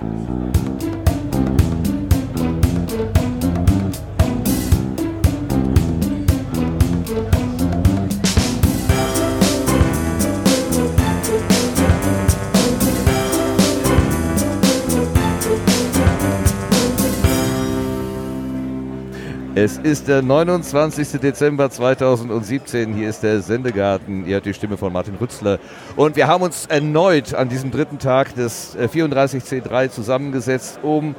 Thank you. Es ist der 29. Dezember 2017. Hier ist der Sendegarten. Ihr hört die Stimme von Martin Rützler. Und wir haben uns erneut an diesem dritten Tag des 34C3 äh, zusammengesetzt, um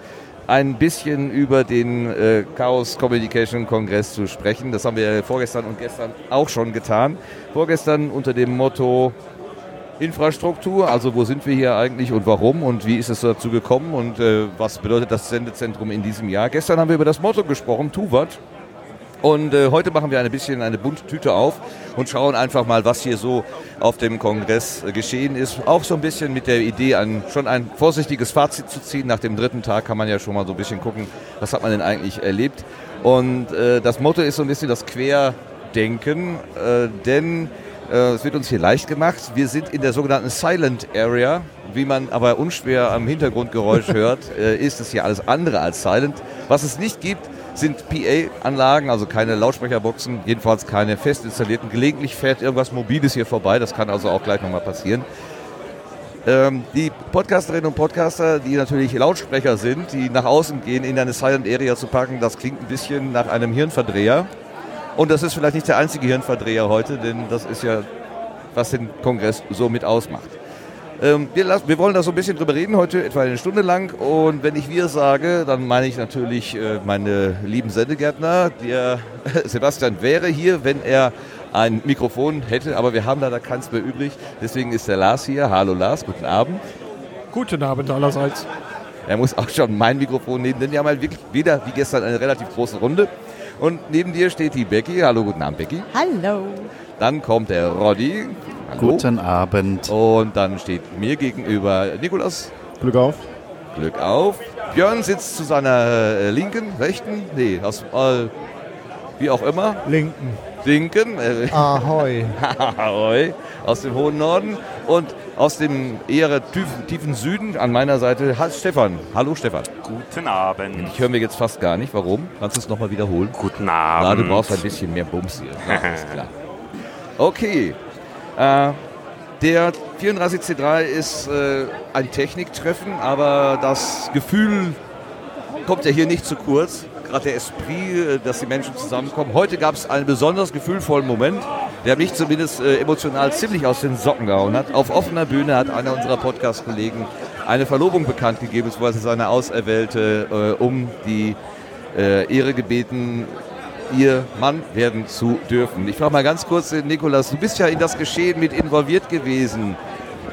ein bisschen über den äh, Chaos Communication Kongress zu sprechen. Das haben wir vorgestern und gestern auch schon getan. Vorgestern unter dem Motto Infrastruktur, also wo sind wir hier eigentlich und warum und wie ist es dazu gekommen und äh, was bedeutet das Sendezentrum in diesem Jahr. Gestern haben wir über das Motto gesprochen, Tuvat. Und äh, heute machen wir ein bisschen eine bunte Tüte auf und schauen einfach mal, was hier so auf dem Kongress äh, geschehen ist. Auch so ein bisschen mit der Idee, ein, schon ein vorsichtiges Fazit zu ziehen. Nach dem dritten Tag kann man ja schon mal so ein bisschen gucken, was hat man denn eigentlich erlebt. Und äh, das Motto ist so ein bisschen das Querdenken, äh, denn es wird uns hier leicht gemacht. Wir sind in der sogenannten Silent Area. Wie man aber unschwer am Hintergrundgeräusch hört, äh, ist es hier alles andere als silent. Was es nicht gibt, sind PA-Anlagen, also keine Lautsprecherboxen, jedenfalls keine fest installierten. Gelegentlich fährt irgendwas Mobiles hier vorbei, das kann also auch gleich nochmal passieren. Ähm, die Podcasterinnen und Podcaster, die natürlich Lautsprecher sind, die nach außen gehen, in eine Silent Area zu packen, das klingt ein bisschen nach einem Hirnverdreher. Und das ist vielleicht nicht der einzige Hirnverdreher heute, denn das ist ja, was den Kongress so mit ausmacht. Ähm, wir, wir, wollen da so ein bisschen drüber reden heute, etwa eine Stunde lang. Und wenn ich wir sage, dann meine ich natürlich äh, meine lieben Sendegärtner. Der Sebastian wäre hier, wenn er ein Mikrofon hätte, aber wir haben leider keins mehr übrig. Deswegen ist der Lars hier. Hallo Lars, guten Abend. Guten Abend allerseits. Er muss auch schon mein Mikrofon nehmen, denn wir haben halt wirklich wieder wie gestern eine relativ große Runde. Und neben dir steht die Becky. Hallo, guten Abend, Becky. Hallo. Dann kommt der Roddy. Hallo. Guten Abend. Und dann steht mir gegenüber Nikolas. Glück auf. Glück auf. Björn sitzt zu seiner äh, linken, rechten, nee, aus, äh, wie auch immer. Linken. Linken. Äh, Ahoi. Ahoi. Aus dem hohen Norden. Und aus dem eher tiefen, tiefen Süden an meiner Seite Stefan. Hallo Stefan. Guten Abend. Ich höre mir jetzt fast gar nicht. Warum? Kannst du es nochmal wiederholen? Guten Abend. Na, du brauchst ein bisschen mehr Bums hier. Ja, ist klar. Okay. Äh, der 34C3 ist äh, ein Techniktreffen, aber das Gefühl kommt ja hier nicht zu kurz gerade der Esprit, äh, dass die Menschen zusammenkommen. Heute gab es einen besonders gefühlvollen Moment, der mich zumindest äh, emotional ziemlich aus den Socken gehauen hat. Auf offener Bühne hat einer unserer Podcast-Kollegen eine Verlobung bekannt gegeben, beziehungsweise seine Auserwählte äh, um die Ehre gebeten, ihr Mann werden zu dürfen. Ich frage mal ganz kurz, Nikolas, du bist ja in das Geschehen mit involviert gewesen.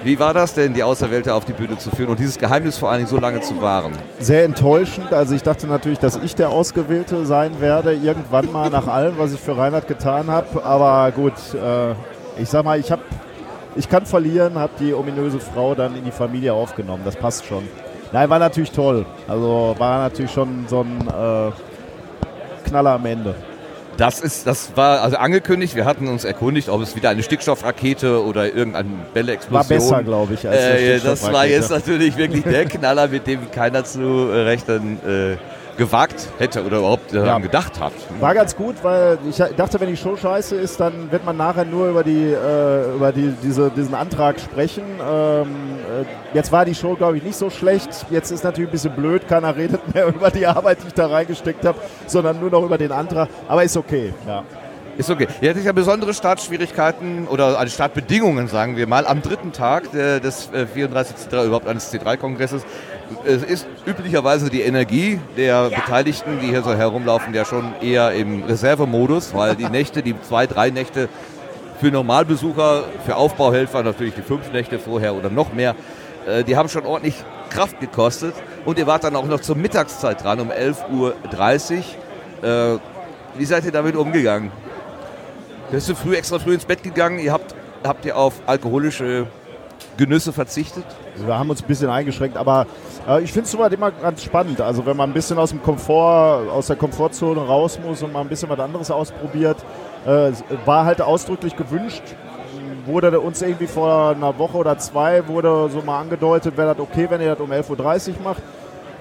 Wie war das denn, die Auserwählte auf die Bühne zu führen und dieses Geheimnis vor allen Dingen so lange zu wahren? Sehr enttäuschend. Also ich dachte natürlich, dass ich der Ausgewählte sein werde, irgendwann mal nach allem, was ich für Reinhard getan habe. Aber gut, äh, ich sag mal, ich, hab, ich kann verlieren, habe die ominöse Frau dann in die Familie aufgenommen. Das passt schon. Nein, war natürlich toll. Also war natürlich schon so ein äh, Knaller am Ende. Das ist, das war also angekündigt. Wir hatten uns erkundigt, ob es wieder eine Stickstoffrakete oder irgendeine Bälle-Explosion. War besser, glaube ich, als äh, Das war jetzt natürlich wirklich der Knaller, mit dem keiner zu rechnen äh, gewagt hätte oder überhaupt daran ja. gedacht hat. War ganz gut, weil ich dachte, wenn die Show scheiße ist, dann wird man nachher nur über, die, äh, über die, diese, diesen Antrag sprechen. Ähm, äh, jetzt war die Show, glaube ich, nicht so schlecht. Jetzt ist natürlich ein bisschen blöd, keiner redet mehr über die Arbeit, die ich da reingesteckt habe, sondern nur noch über den Antrag. Aber ist okay, ja. Ist okay. Ihr hattet ja besondere Startschwierigkeiten oder also Startbedingungen, sagen wir mal, am dritten Tag des 34. Äh, überhaupt eines C3-Kongresses. Es ist üblicherweise die Energie der Beteiligten, die hier so herumlaufen, ja schon eher im Reservemodus, weil die Nächte, die zwei, drei Nächte für Normalbesucher, für Aufbauhelfer natürlich die fünf Nächte vorher oder noch mehr, äh, die haben schon ordentlich Kraft gekostet. Und ihr wart dann auch noch zur Mittagszeit dran, um 11.30 Uhr. Äh, wie seid ihr damit umgegangen? Bist du früh extra früh ins Bett gegangen? Ihr habt, habt ihr auf alkoholische Genüsse verzichtet? Wir haben uns ein bisschen eingeschränkt, aber äh, ich finde es immer ganz spannend. Also wenn man ein bisschen aus dem Komfort, aus der Komfortzone raus muss und mal ein bisschen was anderes ausprobiert, äh, war halt ausdrücklich gewünscht. wurde uns irgendwie vor einer Woche oder zwei wurde so mal angedeutet, wäre das okay, wenn ihr das um 11.30 Uhr macht.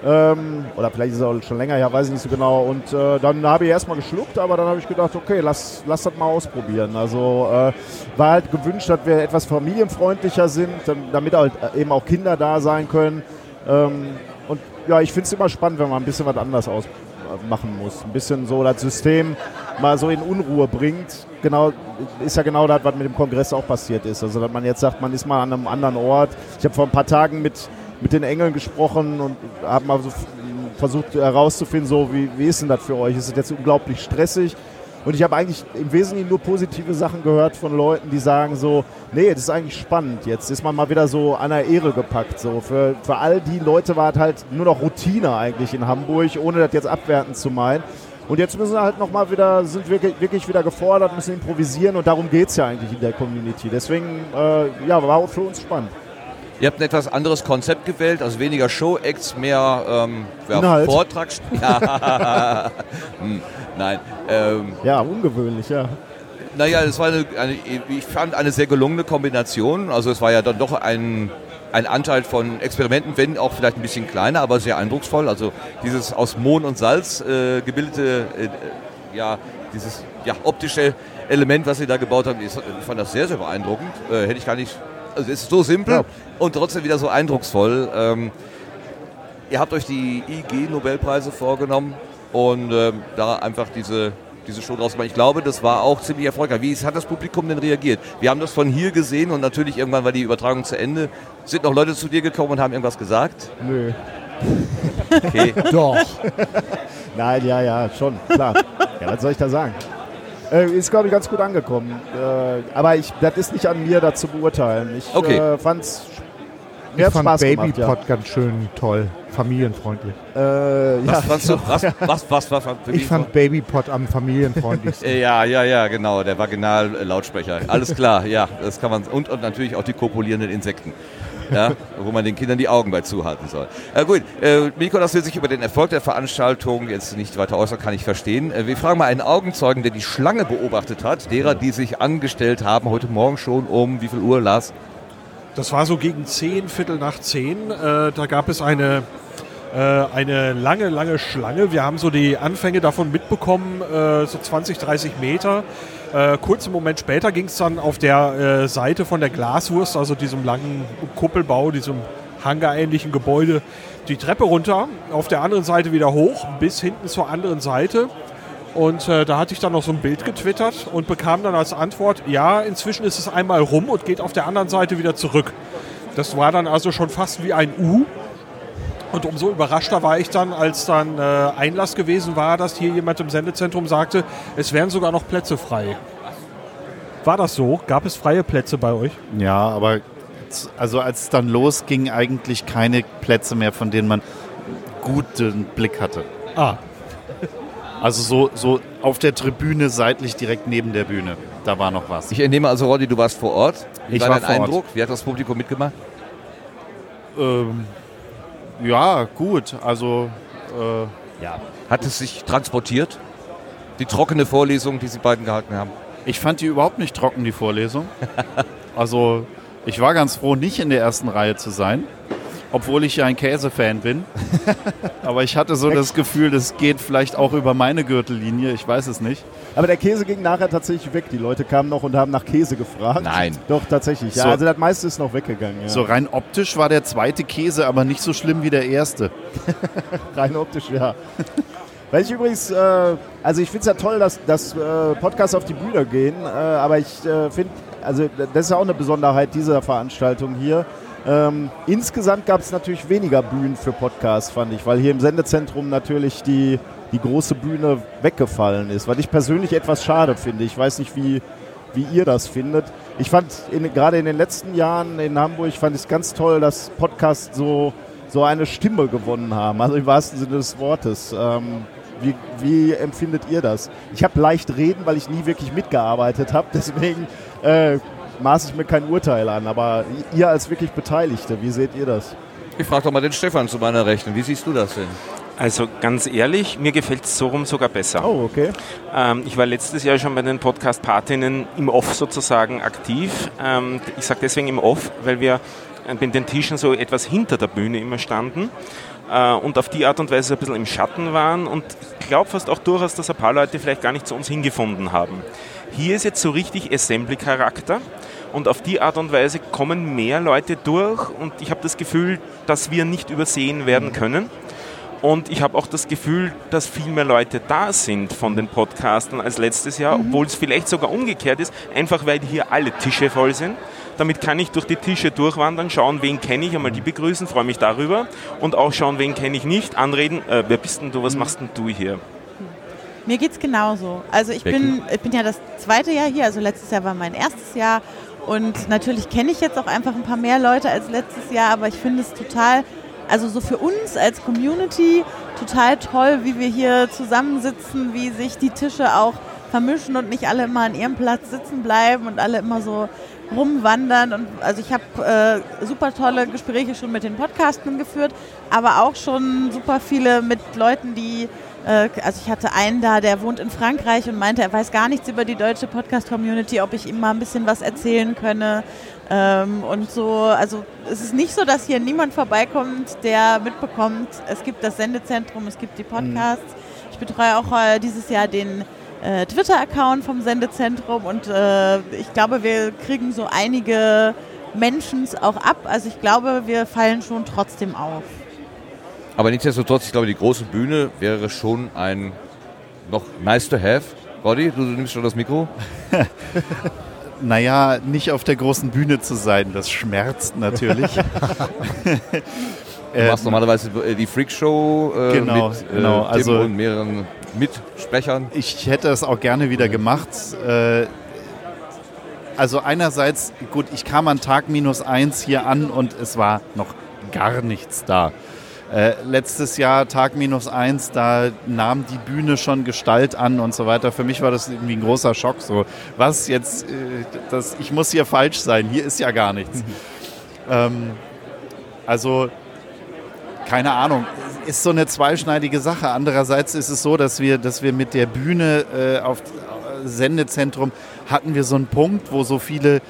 Ähm, oder vielleicht ist es auch schon länger, ja, weiß ich nicht so genau. Und äh, dann habe ich erstmal geschluckt, aber dann habe ich gedacht, okay, lass, lass das mal ausprobieren. Also äh, war halt gewünscht, dass wir etwas familienfreundlicher sind, damit halt eben auch Kinder da sein können. Ähm, und ja, ich finde es immer spannend, wenn man ein bisschen was anders ausmachen muss. Ein bisschen so das System mal so in Unruhe bringt. Genau, ist ja genau das, was mit dem Kongress auch passiert ist. Also, dass man jetzt sagt, man ist mal an einem anderen Ort. Ich habe vor ein paar Tagen mit mit den Engeln gesprochen und habe mal so versucht herauszufinden, so wie, wie ist denn das für euch? Ist es jetzt unglaublich stressig? Und ich habe eigentlich im Wesentlichen nur positive Sachen gehört von Leuten, die sagen so, nee, das ist eigentlich spannend. Jetzt ist man mal wieder so an der Ehre gepackt. So für, für all die Leute war es halt nur noch Routine eigentlich in Hamburg, ohne das jetzt abwertend zu meinen. Und jetzt müssen wir halt nochmal wieder, sind wirklich, wirklich wieder gefordert, müssen improvisieren und darum geht es ja eigentlich in der Community. Deswegen, äh, ja, war auch für uns spannend. Ihr habt ein etwas anderes Konzept gewählt, also weniger Show-Acts, mehr ähm, ja, Vortrag. Ja. hm, nein. Ähm, ja, ungewöhnlich, ja. Naja, es war eine, eine, ich fand eine sehr gelungene Kombination. Also es war ja dann doch ein, ein Anteil von Experimenten, wenn auch vielleicht ein bisschen kleiner, aber sehr eindrucksvoll. Also dieses aus Mohn und Salz äh, gebildete, äh, ja, dieses ja, optische Element, was sie da gebaut haben, ich fand das sehr, sehr beeindruckend. Äh, hätte ich gar nicht also es ist so simpel ja. und trotzdem wieder so eindrucksvoll. Ähm, ihr habt euch die IG-Nobelpreise vorgenommen und ähm, da einfach diese, diese Show draus gemacht. Ich glaube, das war auch ziemlich erfolgreich. Wie hat das Publikum denn reagiert? Wir haben das von hier gesehen und natürlich irgendwann war die Übertragung zu Ende. Sind noch Leute zu dir gekommen und haben irgendwas gesagt? Nö. Okay. Doch. Nein, ja, ja, schon, klar. Ja, was soll ich da sagen? Äh, ist, glaube ich, ganz gut angekommen. Äh, aber ich, das ist nicht an mir, das zu beurteilen. Ich okay. äh, fand's ich fand Spaß Babypod gemacht, ja. ganz schön toll, familienfreundlich. Äh, ja. Was fandst du? Was, was, was, was, was ich fand Babypod am familienfreundlichsten. ja, ja, ja, genau, der Vaginal-Lautsprecher. Alles klar, ja, das kann man. Und, und natürlich auch die kopulierenden Insekten ja, wo man den Kindern die Augen bei zuhalten soll. Äh, gut, äh, Mikolas will sich über den Erfolg der Veranstaltung jetzt nicht weiter äußern, kann ich verstehen. Äh, wir fragen mal einen Augenzeugen, der die Schlange beobachtet hat, derer, die sich angestellt haben, heute Morgen schon um wie viel Uhr, Lars? Das war so gegen zehn, Viertel nach zehn. Äh, da gab es eine äh, eine lange, lange Schlange. Wir haben so die Anfänge davon mitbekommen, äh, so 20, 30 Meter. Äh, kurzen Moment später ging es dann auf der äh, Seite von der Glaswurst, also diesem langen Kuppelbau, diesem hangarähnlichen Gebäude, die Treppe runter, auf der anderen Seite wieder hoch, bis hinten zur anderen Seite. Und äh, da hatte ich dann noch so ein Bild getwittert und bekam dann als Antwort, ja, inzwischen ist es einmal rum und geht auf der anderen Seite wieder zurück. Das war dann also schon fast wie ein U. Und umso überraschter war ich dann, als dann äh, Einlass gewesen war, dass hier jemand im Sendezentrum sagte, es wären sogar noch Plätze frei. War das so? Gab es freie Plätze bei euch? Ja, aber also als es dann losging, eigentlich keine Plätze mehr, von denen man guten Blick hatte. Ah. Also so, so auf der Tribüne seitlich direkt neben der Bühne. Da war noch was. Ich entnehme also, Roddy, du warst vor Ort. Wie ich war, war dein Eindruck? Ort. Wie hat das Publikum mitgemacht? Ähm, ja, gut. Also. Äh, ja. Hat es sich transportiert? Die trockene Vorlesung, die Sie beiden gehalten haben? Ich fand die überhaupt nicht trocken, die Vorlesung. also, ich war ganz froh, nicht in der ersten Reihe zu sein obwohl ich ja ein Käsefan bin. Aber ich hatte so das Gefühl, das geht vielleicht auch über meine Gürtellinie, ich weiß es nicht. Aber der Käse ging nachher tatsächlich weg. Die Leute kamen noch und haben nach Käse gefragt. Nein. Doch, tatsächlich. Ja, so, also das meiste ist noch weggegangen. Ja. So rein optisch war der zweite Käse aber nicht so schlimm wie der erste. rein optisch, ja. Weil ich übrigens, äh, also ich finde es ja toll, dass, dass äh, Podcasts auf die Bühne gehen, äh, aber ich äh, finde, also das ist ja auch eine Besonderheit dieser Veranstaltung hier ähm, insgesamt gab es natürlich weniger Bühnen für Podcasts, fand ich, weil hier im Sendezentrum natürlich die, die große Bühne weggefallen ist, was ich persönlich etwas schade finde. Ich weiß nicht, wie, wie ihr das findet. Ich fand in, gerade in den letzten Jahren in Hamburg fand ich es ganz toll, dass Podcasts so, so eine Stimme gewonnen haben, also im wahrsten Sinne des Wortes. Ähm, wie, wie, empfindet ihr das? Ich habe leicht reden, weil ich nie wirklich mitgearbeitet habe, deswegen äh, maße ich mir kein Urteil an, aber ihr als wirklich Beteiligte, wie seht ihr das? Ich frage doch mal den Stefan zu meiner Rechten. Wie siehst du das denn? Also ganz ehrlich, mir gefällt es so rum sogar besser. Oh, okay. Ähm, ich war letztes Jahr schon bei den Podcast-Partinnen im Off sozusagen aktiv. Ähm, ich sage deswegen im Off, weil wir bei den Tischen so etwas hinter der Bühne immer standen äh, und auf die Art und Weise ein bisschen im Schatten waren und ich glaube fast auch durchaus, dass ein paar Leute vielleicht gar nicht zu uns hingefunden haben. Hier ist jetzt so richtig Assembly-Charakter und auf die Art und Weise kommen mehr Leute durch und ich habe das Gefühl, dass wir nicht übersehen werden können. Und ich habe auch das Gefühl, dass viel mehr Leute da sind von den Podcastern als letztes Jahr, mhm. obwohl es vielleicht sogar umgekehrt ist, einfach weil hier alle Tische voll sind. Damit kann ich durch die Tische durchwandern, schauen, wen kenne ich, einmal die begrüßen, freue mich darüber und auch schauen, wen kenne ich nicht, anreden, äh, wer bist denn du, was mhm. machst denn du hier? Mir geht es genauso. Also ich bin, ich bin ja das zweite Jahr hier, also letztes Jahr war mein erstes Jahr und natürlich kenne ich jetzt auch einfach ein paar mehr Leute als letztes Jahr, aber ich finde es total also so für uns als Community total toll, wie wir hier zusammensitzen, wie sich die Tische auch vermischen und nicht alle immer an ihrem Platz sitzen bleiben und alle immer so rumwandern. Und also ich habe äh, super tolle Gespräche schon mit den Podcastern geführt, aber auch schon super viele mit Leuten, die also ich hatte einen da, der wohnt in Frankreich und meinte, er weiß gar nichts über die deutsche Podcast-Community, ob ich ihm mal ein bisschen was erzählen könne. Ähm, und so, also es ist nicht so, dass hier niemand vorbeikommt, der mitbekommt, es gibt das Sendezentrum, es gibt die Podcasts. Mhm. Ich betreue auch äh, dieses Jahr den äh, Twitter-Account vom Sendezentrum und äh, ich glaube, wir kriegen so einige Menschen auch ab. Also ich glaube, wir fallen schon trotzdem auf. Aber nichtsdestotrotz, ich glaube, die große Bühne wäre schon ein noch nice to have. Roddy, du, du nimmst schon das Mikro? naja, nicht auf der großen Bühne zu sein, das schmerzt natürlich. Du machst ähm, normalerweise äh, die Freakshow äh, genau, mit äh, genau. Also, und mehreren Mitsprechern. Ich hätte es auch gerne wieder gemacht. Äh, also einerseits, gut, ich kam an Tag minus eins hier an und es war noch gar nichts da. Äh, letztes Jahr Tag minus eins, da nahm die Bühne schon Gestalt an und so weiter. Für mich war das irgendwie ein großer Schock. So, was jetzt, äh, das, ich muss hier falsch sein, hier ist ja gar nichts. ähm, also, keine Ahnung, ist so eine zweischneidige Sache. Andererseits ist es so, dass wir, dass wir mit der Bühne äh, auf Sendezentrum hatten wir so einen Punkt, wo so viele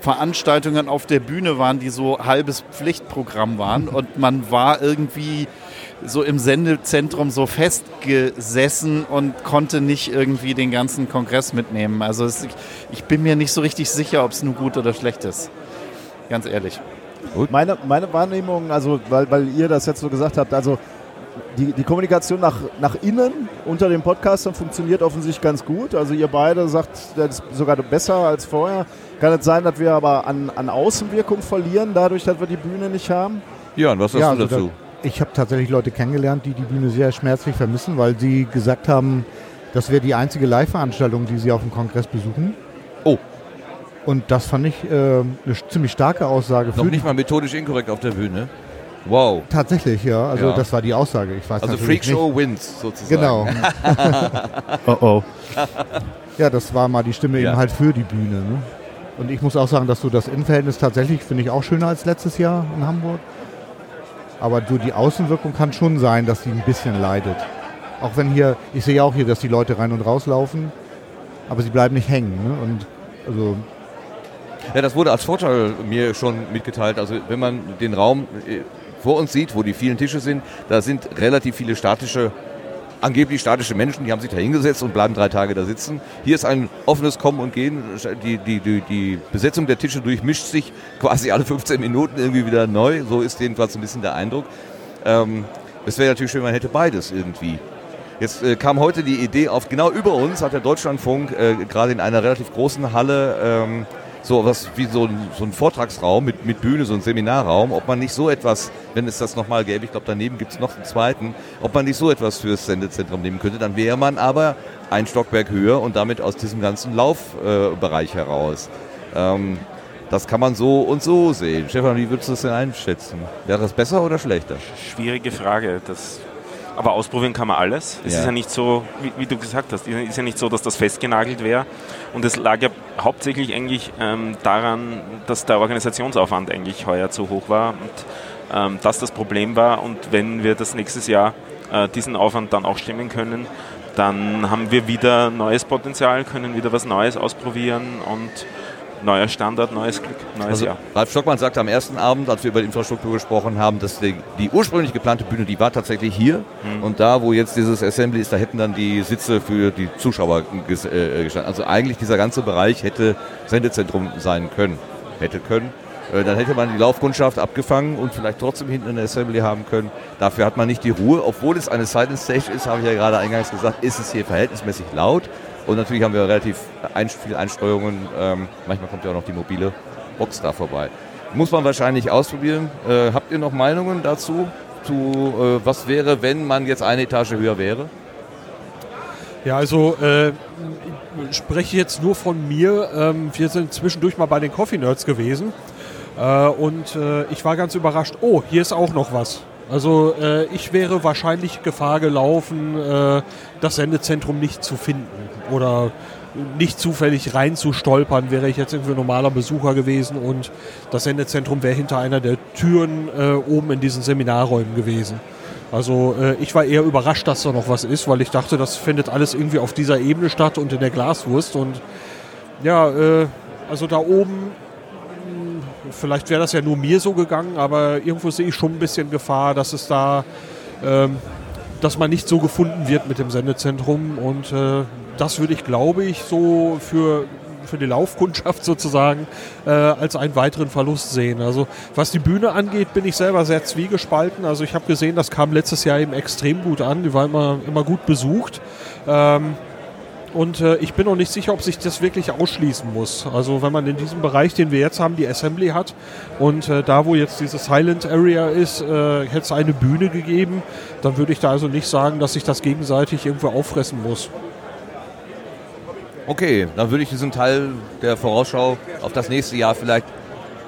Veranstaltungen auf der Bühne waren, die so halbes Pflichtprogramm waren und man war irgendwie so im Sendezentrum so festgesessen und konnte nicht irgendwie den ganzen Kongress mitnehmen. Also es, ich bin mir nicht so richtig sicher, ob es nun gut oder schlecht ist. Ganz ehrlich. Meine, meine Wahrnehmung, also weil, weil ihr das jetzt so gesagt habt, also die, die Kommunikation nach, nach innen unter den Podcastern funktioniert offensichtlich ganz gut. Also ihr beide sagt, das ist sogar besser als vorher. Kann es sein, dass wir aber an, an Außenwirkung verlieren, dadurch, dass wir die Bühne nicht haben? Ja, und was sagst ja, du also dazu? Da, ich habe tatsächlich Leute kennengelernt, die die Bühne sehr schmerzlich vermissen, weil sie gesagt haben, das wäre die einzige Live-Veranstaltung, die sie auf dem Kongress besuchen. Oh. Und das fand ich äh, eine ziemlich starke Aussage. Noch nicht mal methodisch inkorrekt auf der Bühne. Wow. Tatsächlich, ja. Also ja. das war die Aussage. Ich weiß also Freakshow wins sozusagen. Genau. oh oh. Ja, das war mal die Stimme ja. eben halt für die Bühne. Ne? Und ich muss auch sagen, dass so das Innenverhältnis tatsächlich finde ich auch schöner als letztes Jahr in Hamburg. Aber so die Außenwirkung kann schon sein, dass sie ein bisschen leidet. Auch wenn hier, ich sehe auch hier, dass die Leute rein und raus laufen, aber sie bleiben nicht hängen. Ne? Und also ja, das wurde als Vorteil mir schon mitgeteilt. Also wenn man den Raum äh, vor uns sieht, wo die vielen Tische sind, da sind relativ viele statische, angeblich statische Menschen, die haben sich da hingesetzt und bleiben drei Tage da sitzen. Hier ist ein offenes Kommen und Gehen. Die, die, die, die Besetzung der Tische durchmischt sich quasi alle 15 Minuten irgendwie wieder neu. So ist jedenfalls ein bisschen der Eindruck. Ähm, es wäre natürlich schön, man hätte beides irgendwie. Jetzt äh, kam heute die Idee auf, genau über uns hat der Deutschlandfunk äh, gerade in einer relativ großen Halle ähm, so was wie so ein, so ein Vortragsraum mit, mit Bühne, so ein Seminarraum, ob man nicht so etwas, wenn es das nochmal gäbe, ich glaube daneben gibt es noch einen zweiten, ob man nicht so etwas fürs Sendezentrum nehmen könnte, dann wäre man aber ein Stockwerk höher und damit aus diesem ganzen Laufbereich äh, heraus. Ähm, das kann man so und so sehen. Stefan, wie würdest du das denn einschätzen? Wäre das besser oder schlechter? Schwierige Frage. Das aber ausprobieren kann man alles. Es ja. ist ja nicht so, wie, wie, du gesagt hast, es ist ja nicht so, dass das festgenagelt wäre. Und es lag ja hauptsächlich eigentlich ähm, daran, dass der Organisationsaufwand eigentlich heuer zu hoch war und ähm, das das Problem war. Und wenn wir das nächstes Jahr äh, diesen Aufwand dann auch stemmen können, dann haben wir wieder neues Potenzial, können wieder was Neues ausprobieren und neuer Standard, neues Glück, neues Also Jahr. Ralf Stockmann sagte am ersten Abend, als wir über die Infrastruktur gesprochen haben, dass die, die ursprünglich geplante Bühne, die war tatsächlich hier. Mhm. Und da, wo jetzt dieses Assembly ist, da hätten dann die Sitze für die Zuschauer äh, gestanden. Also eigentlich dieser ganze Bereich hätte Sendezentrum sein können. Hätte können. Äh, Dann hätte man die Laufkundschaft abgefangen und vielleicht trotzdem hinten eine Assembly haben können. Dafür hat man nicht die Ruhe. Obwohl es eine Silent Stage ist, habe ich ja gerade eingangs gesagt, ist es hier verhältnismäßig laut. Und natürlich haben wir relativ viele Einsteuerungen. Ähm, manchmal kommt ja auch noch die mobile Box da vorbei. Muss man wahrscheinlich ausprobieren. Äh, habt ihr noch Meinungen dazu? Zu, äh, was wäre, wenn man jetzt eine Etage höher wäre? Ja, also äh, ich spreche jetzt nur von mir. Ähm, wir sind zwischendurch mal bei den Coffee Nerds gewesen äh, und äh, ich war ganz überrascht. Oh, hier ist auch noch was. Also äh, ich wäre wahrscheinlich Gefahr gelaufen, äh, das Sendezentrum nicht zu finden oder nicht zufällig reinzustolpern, wäre ich jetzt irgendwie normaler Besucher gewesen und das Sendezentrum wäre hinter einer der Türen äh, oben in diesen Seminarräumen gewesen. Also äh, ich war eher überrascht, dass da noch was ist, weil ich dachte, das findet alles irgendwie auf dieser Ebene statt und in der Glaswurst. Und ja, äh, also da oben, vielleicht wäre das ja nur mir so gegangen, aber irgendwo sehe ich schon ein bisschen Gefahr, dass es da, ähm, dass man nicht so gefunden wird mit dem Sendezentrum. Und äh, das würde ich, glaube ich, so für für die Laufkundschaft sozusagen äh, als einen weiteren Verlust sehen. Also was die Bühne angeht, bin ich selber sehr zwiegespalten. Also ich habe gesehen, das kam letztes Jahr eben extrem gut an. Die war immer, immer gut besucht. Ähm, und äh, ich bin noch nicht sicher, ob sich das wirklich ausschließen muss. Also wenn man in diesem Bereich, den wir jetzt haben, die Assembly hat und äh, da, wo jetzt diese Silent Area ist, äh, hätte es eine Bühne gegeben, dann würde ich da also nicht sagen, dass sich das gegenseitig irgendwo auffressen muss. Okay, dann würde ich diesen Teil der Vorausschau auf das nächste Jahr vielleicht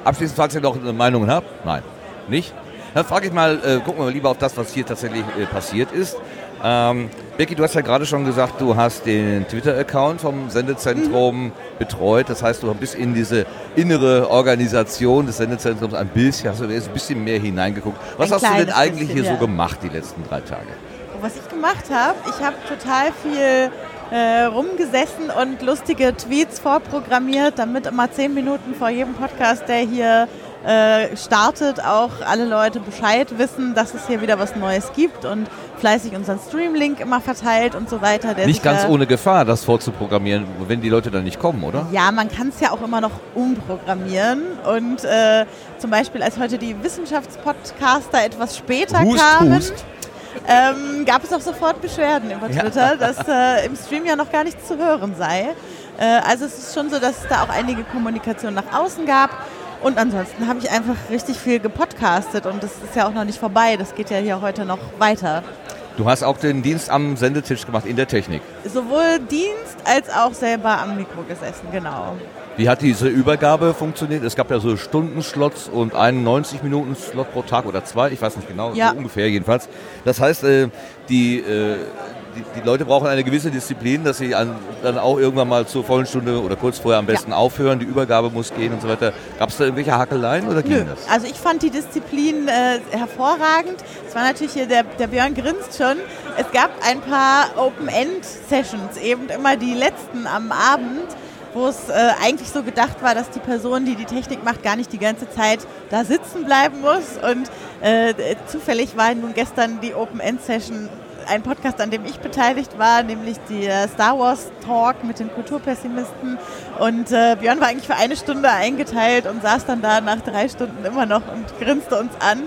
abschließen, falls ihr noch eine Meinung habt. Nein, nicht? Dann frage ich mal, äh, gucken wir lieber auf das, was hier tatsächlich äh, passiert ist. Ähm, Becky, du hast ja gerade schon gesagt, du hast den Twitter-Account vom Sendezentrum Mhm. betreut. Das heißt, du bist in diese innere Organisation des Sendezentrums ein bisschen, hast du ein bisschen mehr hineingeguckt. Was Ein hast du denn eigentlich bisschen, hier so ja. gemacht die letzten drei Tage? Was ich gemacht habe, ich habe total viel äh, rumgesessen und lustige Tweets vorprogrammiert, damit immer zehn Minuten vor jedem Podcast, der hier äh, startet, auch alle Leute Bescheid wissen, dass es hier wieder was Neues gibt und fleißig unseren Stream-Link immer verteilt und so weiter. Der Nicht ganz ja- ohne Gefahr, das vorzuprogrammieren, wenn die Leute dann nicht kommen, oder? Ja, man kann es ja auch immer noch umprogrammieren. Und äh, zum Beispiel, als heute die Wissenschaftspodcaster etwas später Hust, kamen, hust. Ähm, gab es auch sofort Beschwerden über Twitter, dass äh, im Stream ja noch gar nichts zu hören sei. Äh, also es ist schon so, dass es da auch einige Kommunikation nach außen gab. Und ansonsten habe ich einfach richtig viel gepodcastet und das ist ja auch noch nicht vorbei. Das geht ja hier heute noch weiter. Du hast auch den Dienst am Sendetisch gemacht in der Technik. Sowohl Dienst als auch selber am Mikro gesessen, genau. Wie hat diese Übergabe funktioniert? Es gab ja so Stundenslots und einen 90-Minuten-Slot pro Tag oder zwei, ich weiß nicht genau, Ja. so ungefähr jedenfalls. Das heißt, äh, die, äh, die, die Leute brauchen eine gewisse Disziplin, dass sie an, dann auch irgendwann mal zur vollen Stunde oder kurz vorher am besten aufhören, die Übergabe muss gehen und so weiter. Gab es da irgendwelche Hackeleien oder ging Nö, das? also ich fand die Disziplin äh, hervorragend. Es war natürlich hier, der, der Björn grinst schon. Es gab ein paar Open-End-Sessions, eben immer die letzten am Abend, wo es äh, eigentlich so gedacht war, dass die Person, die die Technik macht, gar nicht die ganze Zeit da sitzen bleiben muss. Und äh, zufällig war nun gestern die Open-End-Session ein Podcast, an dem ich beteiligt war, nämlich die äh, Star Wars Talk mit den Kulturpessimisten. Und äh, Björn war eigentlich für eine Stunde eingeteilt und saß dann da nach drei Stunden immer noch und grinste uns an.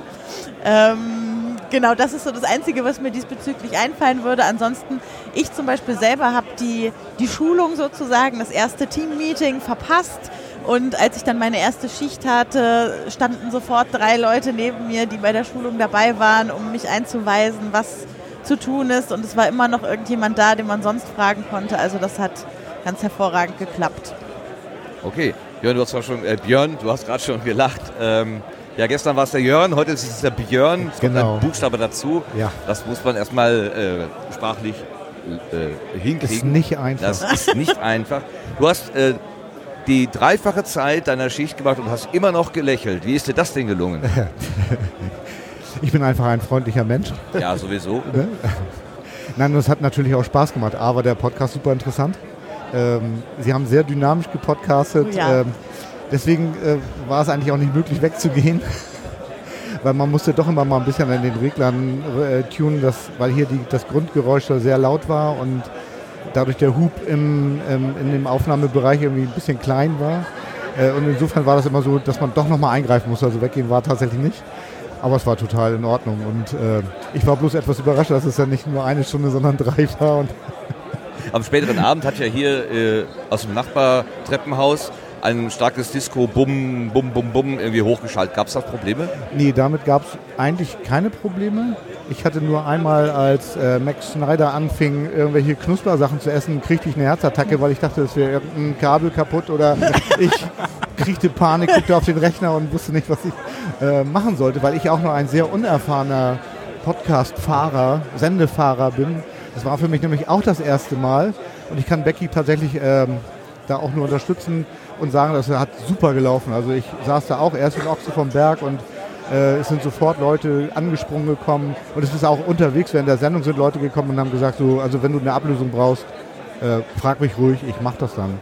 Ähm, genau, das ist so das Einzige, was mir diesbezüglich einfallen würde. Ansonsten, ich zum Beispiel selber habe die, die Schulung sozusagen, das erste Team-Meeting verpasst. Und als ich dann meine erste Schicht hatte, standen sofort drei Leute neben mir, die bei der Schulung dabei waren, um mich einzuweisen, was zu tun ist. Und es war immer noch irgendjemand da, den man sonst fragen konnte. Also das hat ganz hervorragend geklappt. Okay, Björn, du hast, zwar schon, äh, Björn, du hast gerade schon gelacht. Ähm, ja, gestern war es der Jörn, heute ist es der Björn. Es kommt Genau. ein Buchstabe dazu. Ja. Das muss man erstmal äh, sprachlich äh, hinkriegen. Ist nicht einfach. Das ist nicht einfach. Du hast äh, die dreifache Zeit deiner Schicht gemacht und hast immer noch gelächelt. Wie ist dir das denn gelungen? Ich bin einfach ein freundlicher Mensch. Ja, sowieso. Ne? Nein, das hat natürlich auch Spaß gemacht. A war der Podcast super interessant. Ähm, Sie haben sehr dynamisch gepodcastet. Oh ja. Ähm, deswegen äh, war es eigentlich auch nicht möglich wegzugehen. weil man musste doch immer mal ein bisschen an den Reglern äh, tunen, dass, weil hier die, das Grundgeräusch sehr laut war und dadurch der Hub im, im, in dem Aufnahmebereich irgendwie ein bisschen klein war. Äh, und insofern war das immer so, dass man doch nochmal eingreifen musste. Also weggehen war tatsächlich nicht. Aber es war total in Ordnung. Und äh, ich war bloß etwas überrascht, dass es ja nicht nur eine Stunde, sondern drei war. Am späteren Abend hat ja hier äh, aus dem Nachbartreppenhaus ein starkes Disco, bum, bum, bum, bum, irgendwie hochgeschaltet. Gab es da Probleme? Nee, damit gab es eigentlich keine Probleme. Ich hatte nur einmal, als äh, Max Schneider anfing, irgendwelche Knuspersachen zu essen, kriegte ich eine Herzattacke, weil ich dachte, es wäre irgendein Kabel kaputt oder ich kriegte Panik, guckte auf den Rechner und wusste nicht, was ich äh, machen sollte, weil ich auch nur ein sehr unerfahrener Podcast-Fahrer, Sendefahrer bin. Das war für mich nämlich auch das erste Mal und ich kann Becky tatsächlich ähm, da auch nur unterstützen und sagen, das hat super gelaufen. Also ich saß da auch erst in Ochse vom Berg und äh, es sind sofort Leute angesprungen gekommen und es ist auch unterwegs während der Sendung sind Leute gekommen und haben gesagt, so, also wenn du eine Ablösung brauchst, äh, frag mich ruhig, ich mach das dann.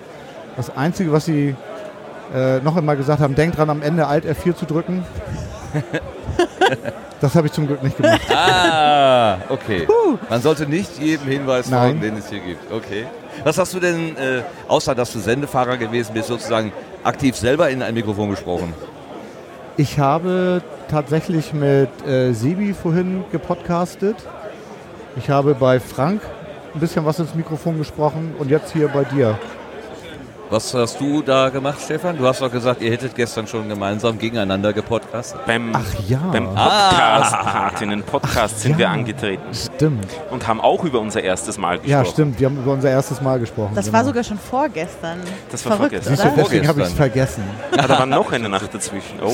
Das Einzige, was sie äh, noch immer gesagt haben, denk dran, am Ende Alt F4 zu drücken. das habe ich zum Glück nicht gemacht. Ah, okay. Man sollte nicht jedem Hinweis folgen, den es hier gibt. Okay. Was hast du denn, äh, außer dass du Sendefahrer gewesen bist, sozusagen aktiv selber in ein Mikrofon gesprochen? Ich habe tatsächlich mit äh, Sebi vorhin gepodcastet. Ich habe bei Frank ein bisschen was ins Mikrofon gesprochen und jetzt hier bei dir. Was hast du da gemacht, Stefan? Du hast doch gesagt, ihr hättet gestern schon gemeinsam gegeneinander gepodcastet. Beim, Ach ja. beim Podcast, Partinnen Podcast sind wir angetreten Stimmt. und haben auch über unser erstes Mal gesprochen. Ja, stimmt. Wir haben über unser erstes Mal gesprochen. Das genau. war sogar schon vorgestern. Das war Verrückt, vorgestern. Siehst du, deswegen habe ich es vergessen. Ah, da war noch eine Nacht dazwischen. Oh.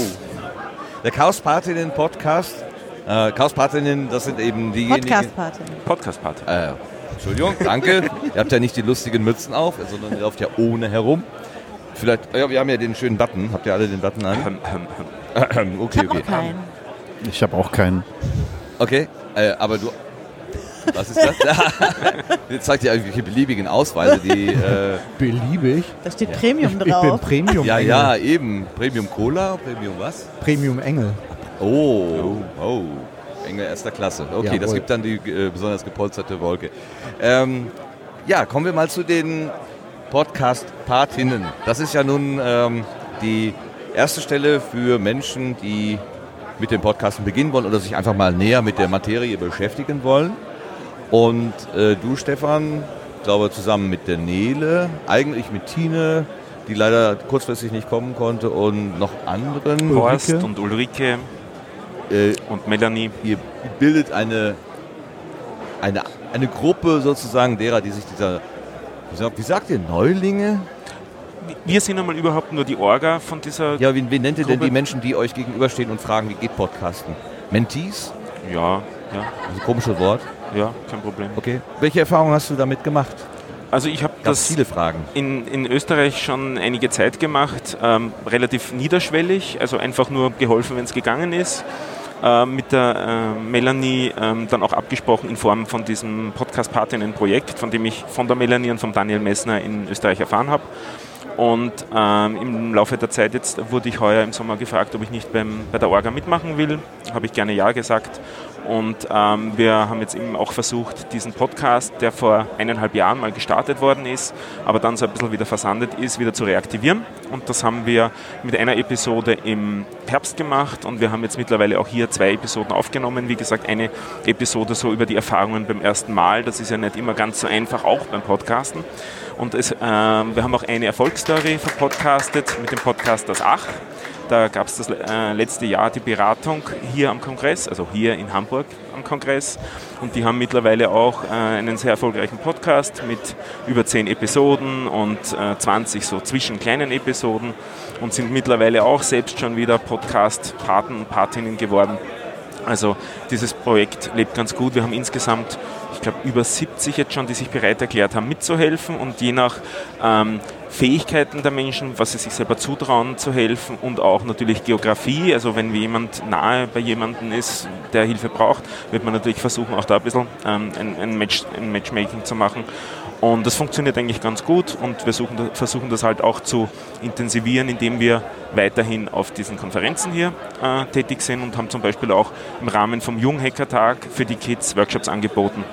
Der Chaos Partinnen Podcast. Äh, Chaos Partinnen, das sind eben diejenigen. Podcast-Party. Podcast-Party. Äh, Entschuldigung, danke. ihr habt ja nicht die lustigen Mützen auf, sondern ihr lauft ja ohne herum. Vielleicht, ja, wir haben ja den schönen Button. Habt ihr alle den Button an? Hm. Ich okay, okay. keinen. Ich habe auch keinen. Okay, äh, aber du. Was ist das? Jetzt zeigt ihr irgendwelche beliebigen Ausweise, die. Äh, Beliebig. Da steht Premium Ich bin drauf. Premium ja, Engel. ja, eben. Premium Cola, Premium was? Premium Engel. Oh, oh. Engel erster Klasse. Okay, das Jawohl. gibt dann die äh, besonders gepolsterte Wolke. Ähm, ja, kommen wir mal zu den Podcast-Partinnen. Das ist ja nun ähm, die erste Stelle für Menschen, die mit dem Podcasten beginnen wollen oder sich einfach mal näher mit der Materie beschäftigen wollen. Und äh, du, Stefan, glaube zusammen mit der Nele, eigentlich mit Tine, die leider kurzfristig nicht kommen konnte, und noch anderen. Horst Ulrike? und Ulrike Äh, und Melanie. ihr bildet eine, eine, eine Gruppe sozusagen derer, die sich dieser, wie sagt, wie sagt ihr, Neulinge? Wir sind einmal überhaupt nur die Orga von dieser. Ja, wie, wie nennt ihr denn Gruppe. die Menschen, die euch gegenüberstehen und fragen, wie geht Podcasten? Mentees? Ja, ja, Das komisches Wort. ja, kein Problem. Okay. Welche Erfahrungen hast du damit gemacht? Also ich habe das viele Fragen. in, in Österreich schon einige Zeit gemacht, ähm, relativ niederschwellig, also einfach nur geholfen, wenn es gegangen ist. Ähm, mit der äh, Melanie ähm, dann auch abgesprochen in Form von diesem Podcast-Partinnen-Projekt, von dem ich von der Melanie und vom Daniel Messner in Österreich erfahren habe. Und ähm, im Laufe der Zeit jetzt wurde ich heuer im Sommer gefragt, ob ich nicht beim, bei der Orga mitmachen will. Habe ich gerne Ja gesagt. Und ähm, wir haben jetzt eben auch versucht, diesen Podcast, der vor eineinhalb Jahren mal gestartet worden ist, aber dann so ein bisschen wieder versandet ist, wieder zu reaktivieren. Und das haben wir mit einer Episode im Herbst gemacht und wir haben jetzt mittlerweile auch hier zwei Episoden aufgenommen. Wie gesagt, eine Episode so über die Erfahrungen beim ersten Mal. Das ist ja nicht immer ganz so einfach, auch beim Podcasten. Und es, ähm, wir haben auch eine Erfolgsstory verpodcastet mit dem Podcast Das Ach. Da gab es das äh, letzte Jahr die Beratung hier am Kongress, also hier in Hamburg am Kongress. Und die haben mittlerweile auch äh, einen sehr erfolgreichen Podcast mit über 10 Episoden und äh, 20 so zwischen kleinen Episoden und sind mittlerweile auch selbst schon wieder Podcast-Paten und Patinnen geworden. Also dieses Projekt lebt ganz gut. Wir haben insgesamt, ich glaube, über 70 jetzt schon, die sich bereit erklärt haben, mitzuhelfen. Und je nach ähm, Fähigkeiten der Menschen, was sie sich selber zutrauen zu helfen und auch natürlich Geografie. Also wenn jemand nahe bei jemandem ist, der Hilfe braucht, wird man natürlich versuchen, auch da ein bisschen ähm, ein, ein, Match, ein Matchmaking zu machen. Und das funktioniert eigentlich ganz gut und wir suchen, versuchen das halt auch zu intensivieren, indem wir weiterhin auf diesen Konferenzen hier äh, tätig sind und haben zum Beispiel auch im Rahmen vom Junghackertag für die Kids Workshops angeboten.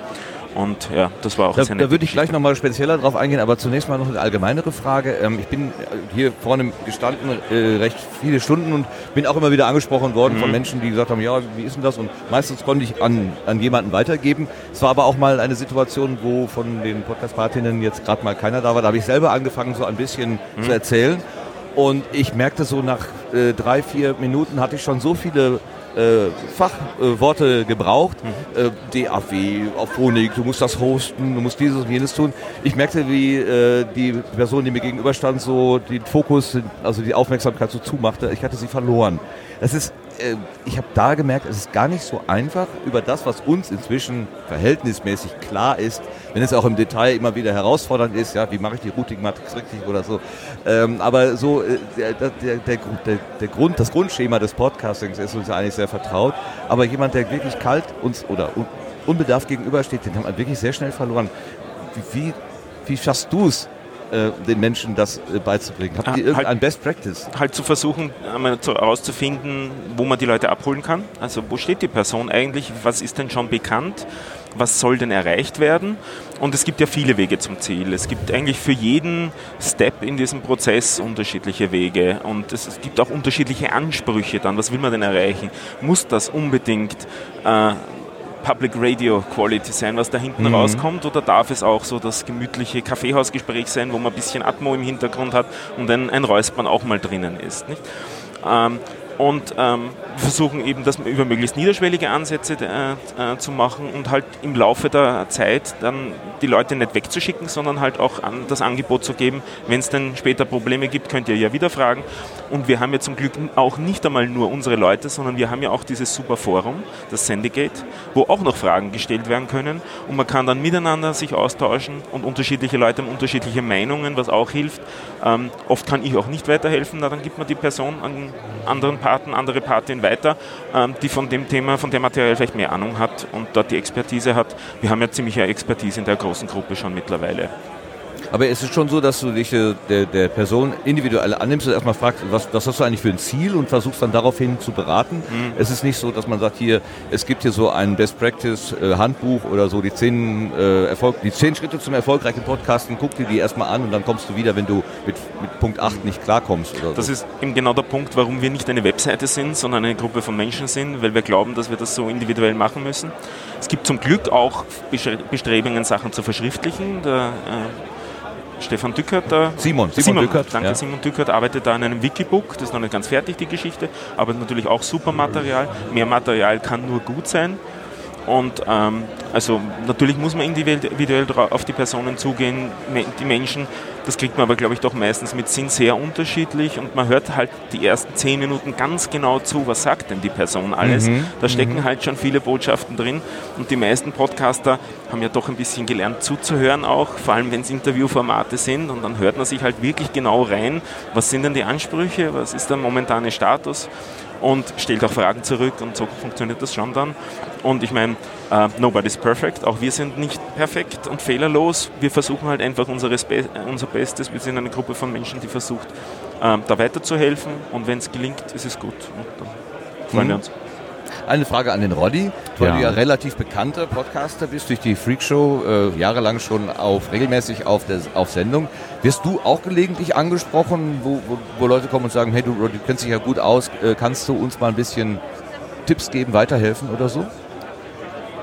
Und ja, das war auch da, sehr. Da würde ich gleich nochmal spezieller drauf eingehen, aber zunächst mal noch eine allgemeinere Frage. Ähm, ich bin hier vorne gestanden äh, recht viele Stunden und bin auch immer wieder angesprochen worden mhm. von Menschen, die gesagt haben, ja, wie ist denn das? Und meistens konnte ich an, an jemanden weitergeben. Es war aber auch mal eine Situation, wo von den Podcast-Partinnen jetzt gerade mal keiner da war. Da habe ich selber angefangen, so ein bisschen mhm. zu erzählen. Und ich merkte so nach äh, drei, vier Minuten hatte ich schon so viele äh, Fachworte äh, gebraucht. Mhm. Äh, DAW, auf Phonik, du musst das hosten, du musst dieses und jenes tun. Ich merkte, wie äh, die Person, die mir gegenüberstand, so den Fokus, also die Aufmerksamkeit so zumachte. Ich hatte sie verloren. Das ist ich habe da gemerkt, es ist gar nicht so einfach, über das, was uns inzwischen verhältnismäßig klar ist, wenn es auch im Detail immer wieder herausfordernd ist, ja, wie mache ich die Routing-Matrix richtig oder so. Ähm, aber so äh, der, der, der, der, Grund, das Grundschema des Podcastings ist uns ja eigentlich sehr vertraut. Aber jemand, der wirklich kalt uns oder unbedarft gegenübersteht, den haben wir wirklich sehr schnell verloren. Wie, wie schaffst du es, äh, den Menschen das äh, beizubringen? Habt ihr irgendein halt, Best Practice? Halt zu versuchen, herauszufinden, wo man die Leute abholen kann. Also wo steht die Person eigentlich? Was ist denn schon bekannt? Was soll denn erreicht werden? Und es gibt ja viele Wege zum Ziel. Es gibt eigentlich für jeden Step in diesem Prozess unterschiedliche Wege. Und es, es gibt auch unterschiedliche Ansprüche dann. Was will man denn erreichen? Muss das unbedingt äh, Public Radio Quality sein, was da hinten mhm. rauskommt, oder darf es auch so das gemütliche Kaffeehausgespräch sein, wo man ein bisschen Atmo im Hintergrund hat und ein, ein Räuspern auch mal drinnen ist? Nicht? Ähm, und ähm, versuchen eben das über möglichst niederschwellige Ansätze äh, äh, zu machen und halt im Laufe der Zeit dann die Leute nicht wegzuschicken, sondern halt auch an, das Angebot zu geben, wenn es dann später Probleme gibt, könnt ihr ja wieder fragen. Und wir haben ja zum Glück auch nicht einmal nur unsere Leute, sondern wir haben ja auch dieses super Forum, das Syndicate, wo auch noch Fragen gestellt werden können und man kann dann miteinander sich austauschen und unterschiedliche Leute haben unterschiedliche Meinungen, was auch hilft. Ähm, oft kann ich auch nicht weiterhelfen, na, dann gibt man die Person an anderen Paten, andere Patin weiter, ähm, die von dem Thema, von dem Material vielleicht mehr Ahnung hat und dort die Expertise hat. Wir haben ja ziemliche Expertise in der großen Gruppe schon mittlerweile. Aber es ist schon so, dass du dich äh, der, der Person individuell annimmst und erstmal fragst, was, was hast du eigentlich für ein Ziel und versuchst dann daraufhin zu beraten. Mhm. Es ist nicht so, dass man sagt, hier, es gibt hier so ein Best Practice äh, Handbuch oder so, die zehn, äh, Erfolg, die zehn Schritte zum erfolgreichen Podcasten, guck dir die erstmal an und dann kommst du wieder, wenn du mit, mit Punkt 8 nicht klarkommst. Oder das so. ist eben genau der Punkt, warum wir nicht eine Webseite sind, sondern eine Gruppe von Menschen sind, weil wir glauben, dass wir das so individuell machen müssen. Es gibt zum Glück auch Bestrebungen, Sachen zu verschriftlichen. Der, äh, Stefan Dückert da. Simon, Simon, Simon Dückert. Danke, ja. Simon Dückert arbeitet da an einem Wikibook. Das ist noch nicht ganz fertig, die Geschichte, aber natürlich auch super Material. Mehr Material kann nur gut sein. Und ähm, also natürlich muss man individuell auf die Personen zugehen, die Menschen. Das kriegt man aber, glaube ich, doch meistens mit, sind sehr unterschiedlich und man hört halt die ersten zehn Minuten ganz genau zu, was sagt denn die Person alles. Mhm. Da stecken mhm. halt schon viele Botschaften drin und die meisten Podcaster haben ja doch ein bisschen gelernt zuzuhören auch, vor allem wenn es Interviewformate sind und dann hört man sich halt wirklich genau rein, was sind denn die Ansprüche, was ist der momentane Status und stellt auch Fragen zurück und so funktioniert das schon dann. Und ich meine, uh, nobody's perfect, auch wir sind nicht perfekt und fehlerlos. Wir versuchen halt einfach Be unser Bestes. Wir sind eine Gruppe von Menschen, die versucht, uh, da weiterzuhelfen und wenn es gelingt, ist es gut. Und dann freuen mhm. wir uns. Eine Frage an den Roddy, weil ja. du ja relativ bekannter Podcaster bist durch die Freakshow, äh, jahrelang schon auf, regelmäßig auf, der, auf Sendung. Wirst du auch gelegentlich angesprochen, wo, wo, wo Leute kommen und sagen, hey du Roddy, du kennst dich ja gut aus, äh, kannst du uns mal ein bisschen Tipps geben, weiterhelfen oder so?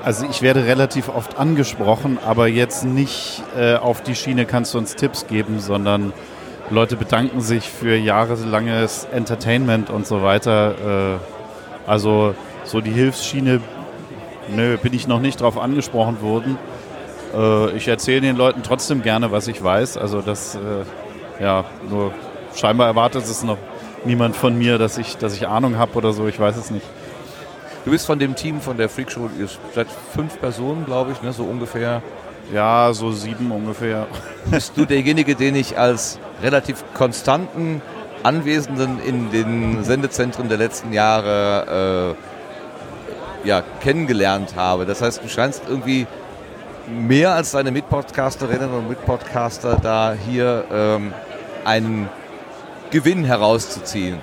Also ich werde relativ oft angesprochen, aber jetzt nicht äh, auf die Schiene kannst du uns Tipps geben, sondern Leute bedanken sich für jahrelanges Entertainment und so weiter. Äh, also so die Hilfsschiene, nö, bin ich noch nicht drauf angesprochen worden. Äh, ich erzähle den Leuten trotzdem gerne, was ich weiß. Also das, äh, ja, nur scheinbar erwartet es noch niemand von mir, dass ich, dass ich Ahnung habe oder so. Ich weiß es nicht. Du bist von dem Team von der Freakshow, ihr seid fünf Personen, glaube ich, ne, so ungefähr. Ja, so sieben ungefähr. Bist du derjenige, den ich als relativ konstanten Anwesenden in den Sendezentren der letzten Jahre äh, ja, kennengelernt habe? Das heißt, du scheinst irgendwie mehr als deine Mitpodcasterinnen und Mitpodcaster da hier ähm, einen Gewinn herauszuziehen.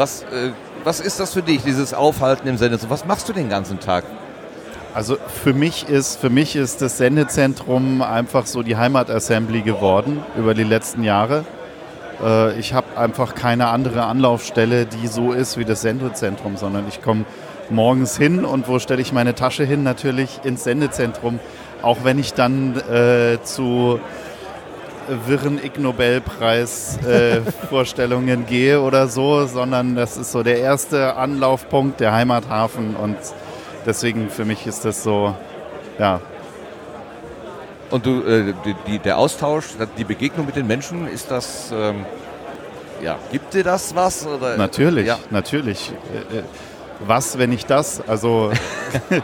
Was, äh, was ist das für dich, dieses Aufhalten im Sendezentrum? Was machst du den ganzen Tag? Also für mich ist, für mich ist das Sendezentrum einfach so die Heimatassembly geworden über die letzten Jahre. Äh, ich habe einfach keine andere Anlaufstelle, die so ist wie das Sendezentrum, sondern ich komme morgens hin und wo stelle ich meine Tasche hin? Natürlich ins Sendezentrum. Auch wenn ich dann äh, zu wirren Ig Nobelpreis-Vorstellungen äh, gehe oder so, sondern das ist so der erste Anlaufpunkt, der Heimathafen und deswegen für mich ist das so, ja. Und du, äh, die, der Austausch, die Begegnung mit den Menschen, ist das, ähm, ja, gibt dir das was? Oder? Natürlich, ja. natürlich. Äh, äh, was, wenn nicht das? Also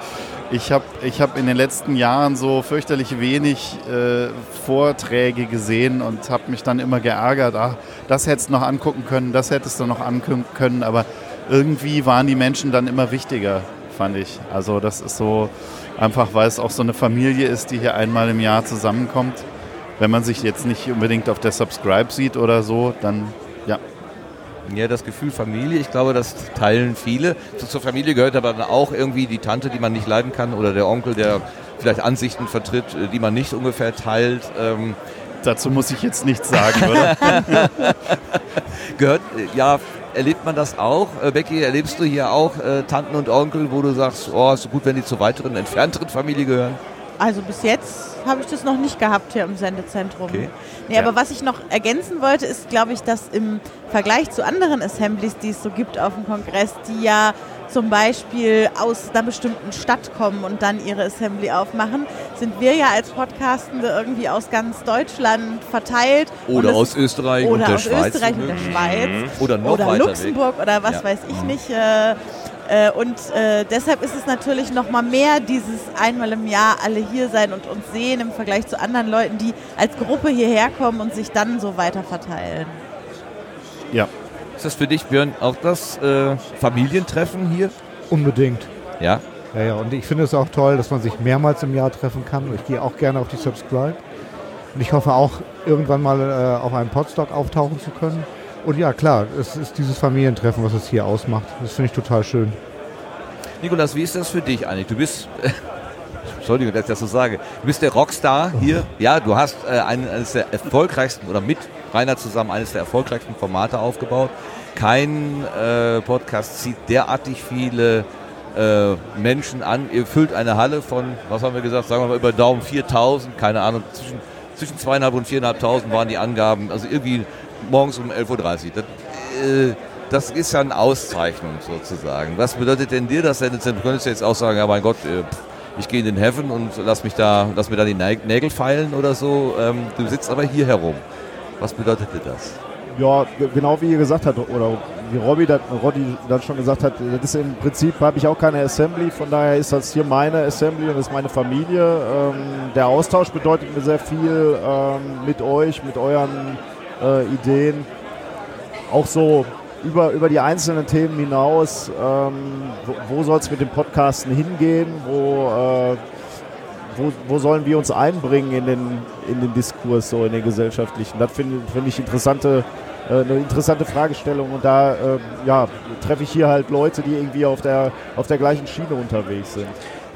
ich habe ich hab in den letzten Jahren so fürchterlich wenig äh, Vorträge gesehen und habe mich dann immer geärgert, ach, das hättest du noch angucken können, das hättest du noch angucken können, aber irgendwie waren die Menschen dann immer wichtiger fand ich. Also das ist so einfach, weil es auch so eine Familie ist, die hier einmal im Jahr zusammenkommt. Wenn man sich jetzt nicht unbedingt auf der Subscribe sieht oder so, dann ja. Ja, das Gefühl Familie, ich glaube, das teilen viele. Zur Familie gehört aber dann auch irgendwie die Tante, die man nicht leiden kann oder der Onkel, der vielleicht Ansichten vertritt, äh, die man nicht ungefähr teilt. Ähm Dazu muss ich jetzt nichts sagen, oder? gehört, äh, ja, erlebt man das auch? Äh, Becky, erlebst du hier auch äh, Tanten und Onkel, wo du sagst, oh, ist so gut, wenn die zur weiteren, entfernteren Familie gehören? Also bis jetzt habe ich das noch nicht gehabt hier im Sendezentrum. Okay. Nee, ja. aber was ich noch ergänzen wollte, ist, glaube ich, dass im Vergleich zu anderen Assemblies, die es so gibt auf dem Kongress, die ja zum Beispiel aus einer bestimmten Stadt kommen und dann ihre Assembly aufmachen, sind wir ja als Podcastende irgendwie aus ganz Deutschland verteilt. Oder aus Österreich oder und der aus Schweiz. Österreich und der Schweiz. Mhm. Oder noch Oder Luxemburg weg. oder was ja. weiß ich mhm. nicht. Äh, äh, und äh, deshalb ist es natürlich noch mal mehr dieses einmal im Jahr alle hier sein und uns sehen im Vergleich zu anderen Leuten, die als Gruppe hierher kommen und sich dann so weiter verteilen. Ja, ist das für dich, Björn, auch das äh, Familientreffen hier? Unbedingt. Ja? Ja, ja. Und ich finde es auch toll, dass man sich mehrmals im Jahr treffen kann. Ich gehe auch gerne auf die Subscribe. Und ich hoffe auch, irgendwann mal äh, auf einem Podstock auftauchen zu können. Und ja, klar, es ist dieses Familientreffen, was es hier ausmacht. Das finde ich total schön. Nikolas, wie ist das für dich eigentlich? Du bist, Entschuldigung, dass ich das so sage, du bist der Rockstar hier. Ja, du hast äh, eines der erfolgreichsten oder mit Rainer zusammen eines der erfolgreichsten Formate aufgebaut. Kein äh, Podcast zieht derartig viele äh, Menschen an. Ihr füllt eine Halle von, was haben wir gesagt, sagen wir mal über Daumen 4000, keine Ahnung, zwischen, zwischen zweieinhalb und viereinhalbtausend waren die Angaben. Also irgendwie morgens um 11.30 Uhr. Das, äh, das ist ja eine Auszeichnung sozusagen. Was bedeutet denn dir das denn? Du könntest jetzt auch sagen, ja mein Gott, äh, ich gehe in den Heaven und lass mich da, lass mir da die Nägel feilen oder so. Ähm, du sitzt aber hier herum. Was bedeutete das? Ja, genau wie ihr gesagt habt, oder wie Robby das, dann schon gesagt hat, das ist im Prinzip, habe ich auch keine Assembly, von daher ist das hier meine Assembly und das ist meine Familie. Ähm, der Austausch bedeutet mir sehr viel ähm, mit euch, mit euren äh, Ideen. Auch so über, über die einzelnen Themen hinaus, ähm, wo, wo soll es mit dem Podcasten hingehen, wo, äh, wo, wo sollen wir uns einbringen in den, in den Diskurs, so in den gesellschaftlichen. Das finde find ich interessante, äh, eine interessante Fragestellung und da äh, ja, treffe ich hier halt Leute, die irgendwie auf der, auf der gleichen Schiene unterwegs sind.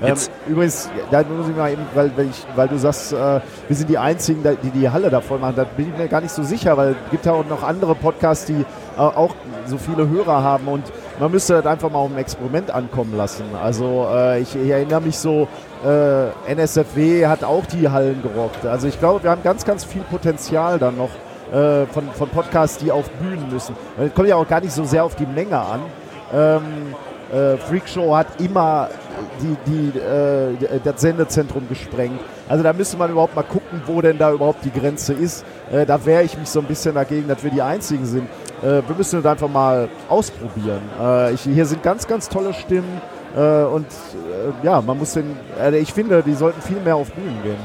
Ähm, übrigens, da muss ich mal eben, weil, ich, weil du sagst, äh, wir sind die Einzigen, die die Halle da voll machen, da bin ich mir gar nicht so sicher, weil es gibt ja auch noch andere Podcasts, die äh, auch so viele Hörer haben und man müsste das einfach mal auf ein Experiment ankommen lassen. Also äh, ich, ich, erinnere mich so, NSFW hat auch die Hallen gerockt. Also ich glaube, wir haben ganz, ganz viel Potenzial dann noch von, von Podcasts, die auf Bühnen müssen. Es kommt ja auch gar nicht so sehr auf die Menge an. Ähm, äh, Freakshow hat immer die, die, äh, das Sendezentrum gesprengt. Also da müsste man überhaupt mal gucken, wo denn da überhaupt die Grenze ist. Äh, da wehre ich mich so ein bisschen dagegen, dass wir die Einzigen sind. Äh, wir müssen das einfach mal ausprobieren. Äh, ich, hier sind ganz, ganz tolle Stimmen äh, und äh, ja, man muss den, ich finde, die sollten viel mehr auf Bühnen gehen.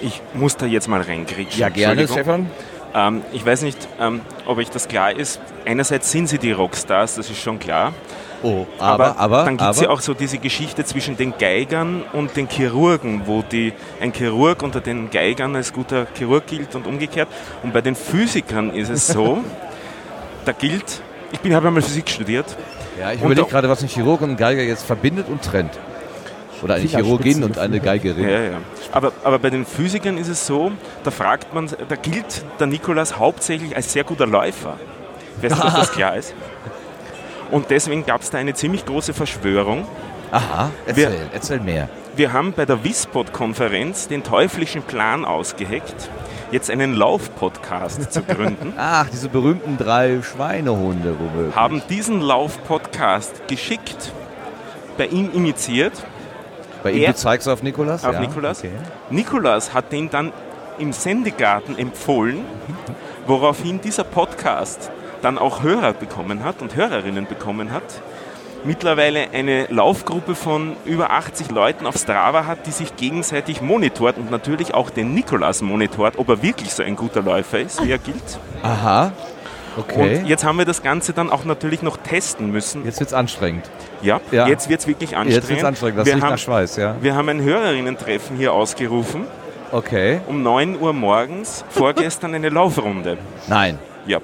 Ich muss da jetzt mal reingrätschen. Ja, gerne. Stefan. Ähm, ich weiß nicht, ähm, ob euch das klar ist. Einerseits sind sie die Rockstars, das ist schon klar. Oh, aber, aber, dann gibt es aber. ja auch so diese Geschichte zwischen den Geigern und den Chirurgen, wo die, ein Chirurg unter den Geigern als guter Chirurg gilt und umgekehrt. Und bei den Physikern ist es so, da gilt, ich bin habe einmal Physik studiert, ja, ich überlege gerade, was ein Chirurg und ein Geiger jetzt verbindet und trennt. Oder eine Chirurgin und eine Geigerin. Ja, ja. Aber, aber bei den Physikern ist es so, da fragt man, da gilt der Nikolaus hauptsächlich als sehr guter Läufer. Ich weiß nicht, ob das klar ist. Und deswegen gab es da eine ziemlich große Verschwörung. Aha, erzähl, erzähl mehr. Wir haben bei der Wispod-Konferenz den teuflischen Plan ausgeheckt, jetzt einen Lauf-Podcast zu gründen. Ach, diese berühmten drei Schweinehunde, womöglich. haben diesen Lauf-Podcast geschickt, bei ihm initiiert. Bei ihm, er- du zeigst auf Nikolas? Auf ja? Nikolaus. Okay. Nikolaus hat den dann im Sendegarten empfohlen, woraufhin dieser Podcast dann auch Hörer bekommen hat und Hörerinnen bekommen hat. Mittlerweile eine Laufgruppe von über 80 Leuten auf Strava hat, die sich gegenseitig monitort und natürlich auch den Nikolaus monitort, ob er wirklich so ein guter Läufer ist, wie er gilt. Aha, okay. Und jetzt haben wir das Ganze dann auch natürlich noch testen müssen. Jetzt wird's anstrengend. Ja, Ja. jetzt wird es wirklich anstrengend. Jetzt wird's anstrengend, das wir, riecht haben, nach Schweiß, ja. wir haben ein Hörerinnen-Treffen hier ausgerufen, Okay. um 9 Uhr morgens, vorgestern eine Laufrunde. Nein. Ja.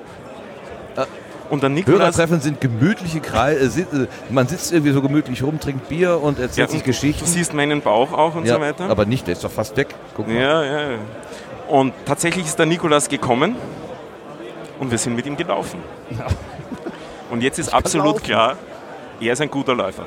Äh, Und der Nikolaus, sind gemütliche Kreise. Man sitzt irgendwie so gemütlich rum, trinkt Bier und erzählt ja, sich Geschichten. du siehst meinen Bauch auch und ja, so weiter. Aber nicht, der ist doch fast weg. Guck mal. ja, ja, ja. Und tatsächlich ist der Nikolaus gekommen und wir sind mit ihm gelaufen. Und jetzt ist absolut laufen. klar, er ist ein guter Läufer.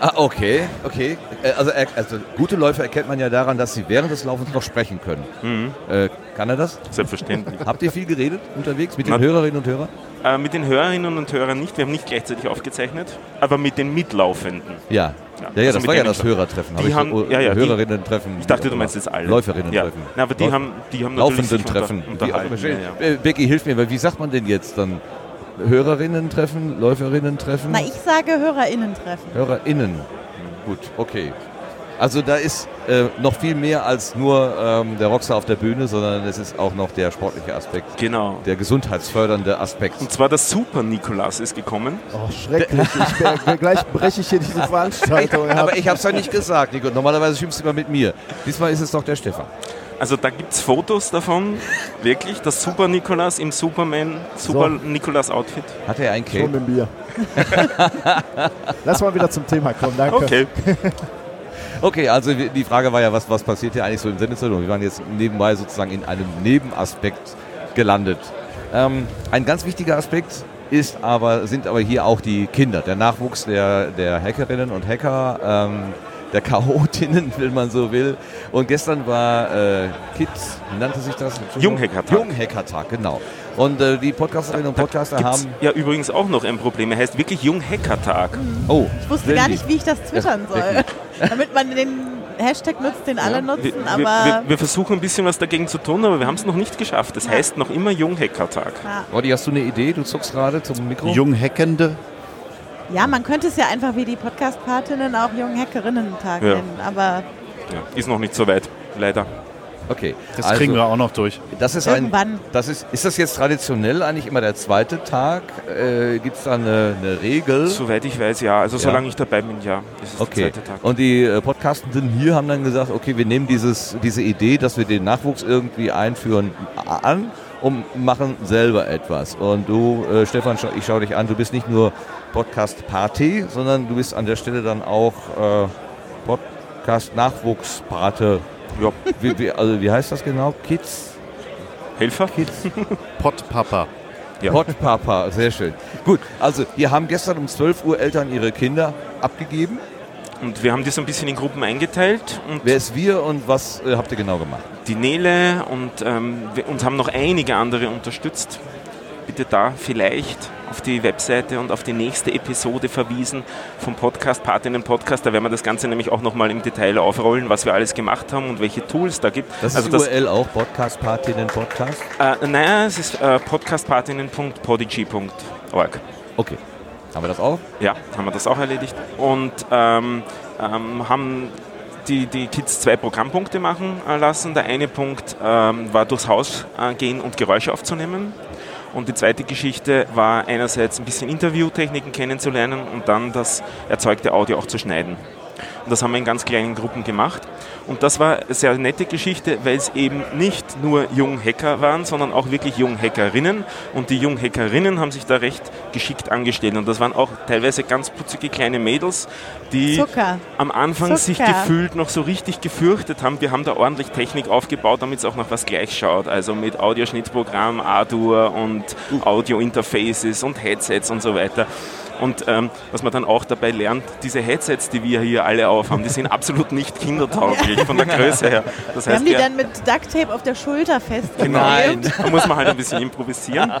Ah, okay, okay. Äh, Also, also gute Läufer erkennt man ja daran, dass sie während des Laufens noch sprechen können. Mhm. Äh, kann er das? Selbstverständlich. Habt ihr viel geredet unterwegs mit den Na- Hörerinnen und Hörern? äh, mit den Hörerinnen und Hörern nicht, wir haben nicht gleichzeitig aufgezeichnet, aber mit den Mitlaufenden. Ja. Ja, ja, also das war ja das. Hörertreffen. Die haben- so, ja, ja, Hörerinnen-Treffen. Ich dachte, du meinst jetzt alle. Läuferinnen-Treffen. Ja. Aber die Läuf- haben, die haben natürlich Laufenden-Treffen. Ja, ja. Becky, hilf mir, weil wie sagt man denn jetzt dann? Hörerinnen-Treffen, Läuferinnen-Treffen? Na, ich sage HörerInnen-Treffen. HörerInnen. Gut, okay. Also da ist äh, noch viel mehr als nur ähm, der Rockstar auf der Bühne, sondern es ist auch noch der sportliche Aspekt, Genau. der gesundheitsfördernde Aspekt. Und zwar der Super Nikolaus ist gekommen. Oh, schrecklich. Ich, wär- gleich breche ich hier diese Veranstaltung. Aber ich habe es ja nicht gesagt, Nico. Normalerweise schimpfst du immer mit mir. Diesmal ist es doch der Stefan. Also da gibt es Fotos davon, wirklich, das Super Nikolaus im Superman, Super Nikolaus Outfit. Hat er ein Schon Cape? mit dem Bier. Lass mal wieder zum Thema kommen, danke. Okay. Okay, also die Frage war ja, was, was passiert hier eigentlich so im Sendezentrum? Wir waren jetzt nebenbei sozusagen in einem Nebenaspekt gelandet. Ähm, ein ganz wichtiger Aspekt ist aber, sind aber hier auch die Kinder, der Nachwuchs der, der Hackerinnen und Hacker, ähm, der Chaotinnen, wenn man so will. Und gestern war äh, Kids, wie nannte sich das? Junghackertag. Junghackertag, genau. Und äh, die Podcasterinnen und Podcaster haben... ja übrigens auch noch ein Problem. Er heißt wirklich Junghackertag. Oh, Ich wusste gar nicht, wie ich das twittern Ja, soll. Damit man den Hashtag nutzt, den alle Wir, nutzen, wir, aber wir, wir versuchen ein bisschen was dagegen zu tun, aber wir haben es noch nicht geschafft. Das Ja. heißt noch immer Junghackertag. ja. Roddy, hast du eine Idee? Du zuckst gerade zum Mikro. Jungheckende. Ja, man könnte es ja einfach wie die Podcast-Partinnen auch jungen Hackerinnen-Tag Ja. nennen, aber Ja, ist noch nicht so weit, leider. Okay. Das also, kriegen wir auch noch durch. Das ist ein, Irgendwann. das ist, ist das jetzt traditionell eigentlich immer der zweite Tag? Äh, Gibt es da eine, eine Regel? Soweit ich weiß, ja. Also Ja. solange ich dabei bin, ja. Das ist Okay. der zweite Tag. Und die äh, Podcastenden hier haben dann gesagt, okay, wir nehmen dieses, diese Idee, dass wir den Nachwuchs irgendwie einführen, an und machen selber etwas. Und du, äh, Stefan, ich schaue dich an, du bist nicht nur Podcast-Party, sondern du bist an der Stelle dann auch äh, Podcast-Nachwuchspate. Ja. Wie, wie, also wie heißt das genau? Kids? Helfer? Kids? Pottpapa. Ja. Pottpapa, sehr schön. Gut, also wir haben gestern um 12 Uhr Eltern ihre Kinder abgegeben. Und wir haben die so ein bisschen in Gruppen eingeteilt und Wer ist wir und was äh, habt ihr genau gemacht? die Nele und ähm, wir, uns haben noch einige andere unterstützt. Bitte da vielleicht auf die Webseite und auf die nächste Episode verwiesen vom Podcast Partinnen Podcast. Da werden wir das Ganze nämlich auch nochmal im Detail aufrollen, was wir alles gemacht haben und welche Tools da gibt. Das also ist die URL auch, Podcast Partinnen Podcast. äh, naja, es ist äh, podcastpartinnen.podigy.org. Okay. Haben wir das auch? Ja, haben wir das auch erledigt und ähm, ähm, haben die, die Kids zwei Programmpunkte machen äh, lassen. Der eine Punkt ähm, war durchs Haus äh, gehen und Geräusche aufzunehmen. Und die zweite Geschichte war einerseits ein bisschen Interviewtechniken kennenzulernen und dann das erzeugte Audio auch zu schneiden. Und das haben wir in ganz kleinen Gruppen gemacht. Und das war eine sehr nette Geschichte, weil es eben nicht nur Junghacker waren, sondern auch wirklich Junghackerinnen. Und die Junghackerinnen haben sich da recht geschickt angestellt. Und das waren auch teilweise ganz putzige kleine Mädels, die Zucker. am Anfang Zucker. sich gefühlt noch so richtig gefürchtet haben. Wir haben da ordentlich Technik aufgebaut, damit es auch noch was gleich schaut. Also mit Audioschnittprogramm, Ardour und Audio-Interfaces und Headsets und so weiter. Und ähm, was man dann auch dabei lernt, diese Headsets, die wir hier alle aufhaben, die sind absolut nicht kindertauglich von der Größe her. Das Wir haben die wir- dann mit Ducktape auf der Schulter festgeklebt. Nein, da muss man halt ein bisschen improvisieren.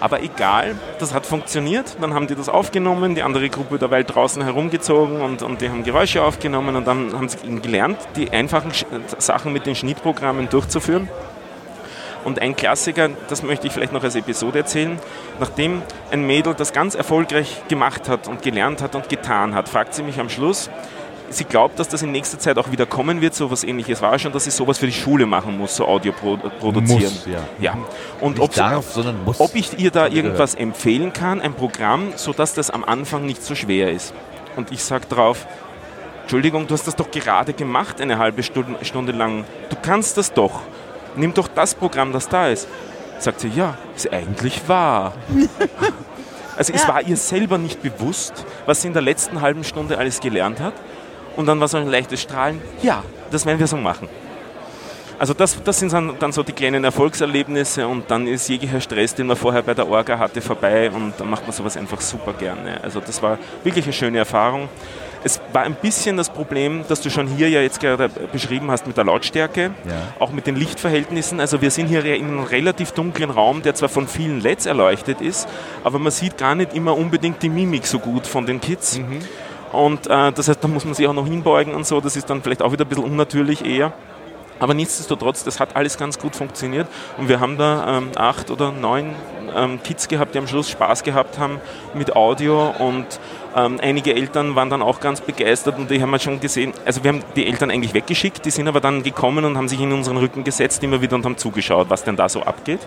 Aber egal, das hat funktioniert. Dann haben die das aufgenommen, die andere Gruppe dabei draußen herumgezogen und, und die haben Geräusche aufgenommen und dann haben sie eben gelernt, die einfachen Sachen mit den Schnittprogrammen durchzuführen. Und ein Klassiker, das möchte ich vielleicht noch als Episode erzählen, nachdem ein Mädel das ganz erfolgreich gemacht hat und gelernt hat und getan hat, fragt sie mich am Schluss, sie glaubt, dass das in nächster Zeit auch wieder kommen wird, so was ähnliches war schon, dass sie sowas für die Schule machen muss, so Audio pro produzieren. Muss, ja. ja. Und Nicht ob, sie- darf, sondern muss. ob ich ihr da irgendwas empfehlen kann, ein Programm, sodass das am Anfang nicht so schwer ist. Und ich sage drauf, Entschuldigung, du hast das doch gerade gemacht, eine halbe Stunde, Stunde lang. Du kannst das doch. Nimm doch das Programm, das da ist. Sagt sie, ja, ist eigentlich wahr. Also es Ja. war ihr selber nicht bewusst, was sie in der letzten halben Stunde alles gelernt hat. Und dann war so ein leichtes Strahlen, ja, das werden wir so machen. Also das, das sind dann, so die kleinen Erfolgserlebnisse und dann ist jeglicher Stress, den man vorher bei der Orga hatte, vorbei und dann macht man sowas einfach super gerne. Also das war wirklich eine schöne Erfahrung. Es war ein bisschen das Problem, das du schon hier ja jetzt gerade beschrieben hast mit der Lautstärke, Ja. auch mit den Lichtverhältnissen. Also wir sind hier in einem relativ dunklen Raum, der zwar von vielen LEDs erleuchtet ist, aber man sieht gar nicht immer unbedingt die Mimik so gut von den Kids. Und äh, das heißt, da muss man sich auch noch hinbeugen und so. Das ist dann vielleicht auch wieder ein bisschen unnatürlich eher. Aber nichtsdestotrotz, das hat alles ganz gut funktioniert. Und wir haben da ähm, acht oder neun ähm, Kids gehabt, die am Schluss Spaß gehabt haben mit Audio. Und ähm, einige Eltern waren dann auch ganz begeistert und die haben wir schon gesehen. Also wir haben die Eltern eigentlich weggeschickt, die sind aber dann gekommen und haben sich in unseren Rücken gesetzt, immer wieder und haben zugeschaut, was denn da so abgeht.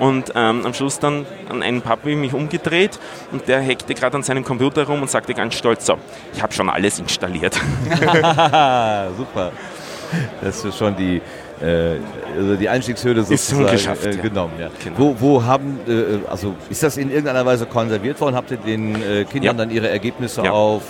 Und ähm, am Schluss dann an einen Papi mich umgedreht und der hackte gerade an seinem Computer rum und sagte ganz stolz so, ich habe schon alles installiert. Super. Das ist schon die, äh, also die Einstiegshürde Ist schon sozusagen geschafft, äh, genommen. Ja. Genau. Wo, wo haben, äh, also ist das in irgendeiner Weise konserviert worden? Habt ihr den äh, Kindern Ja. dann ihre Ergebnisse Ja. auf,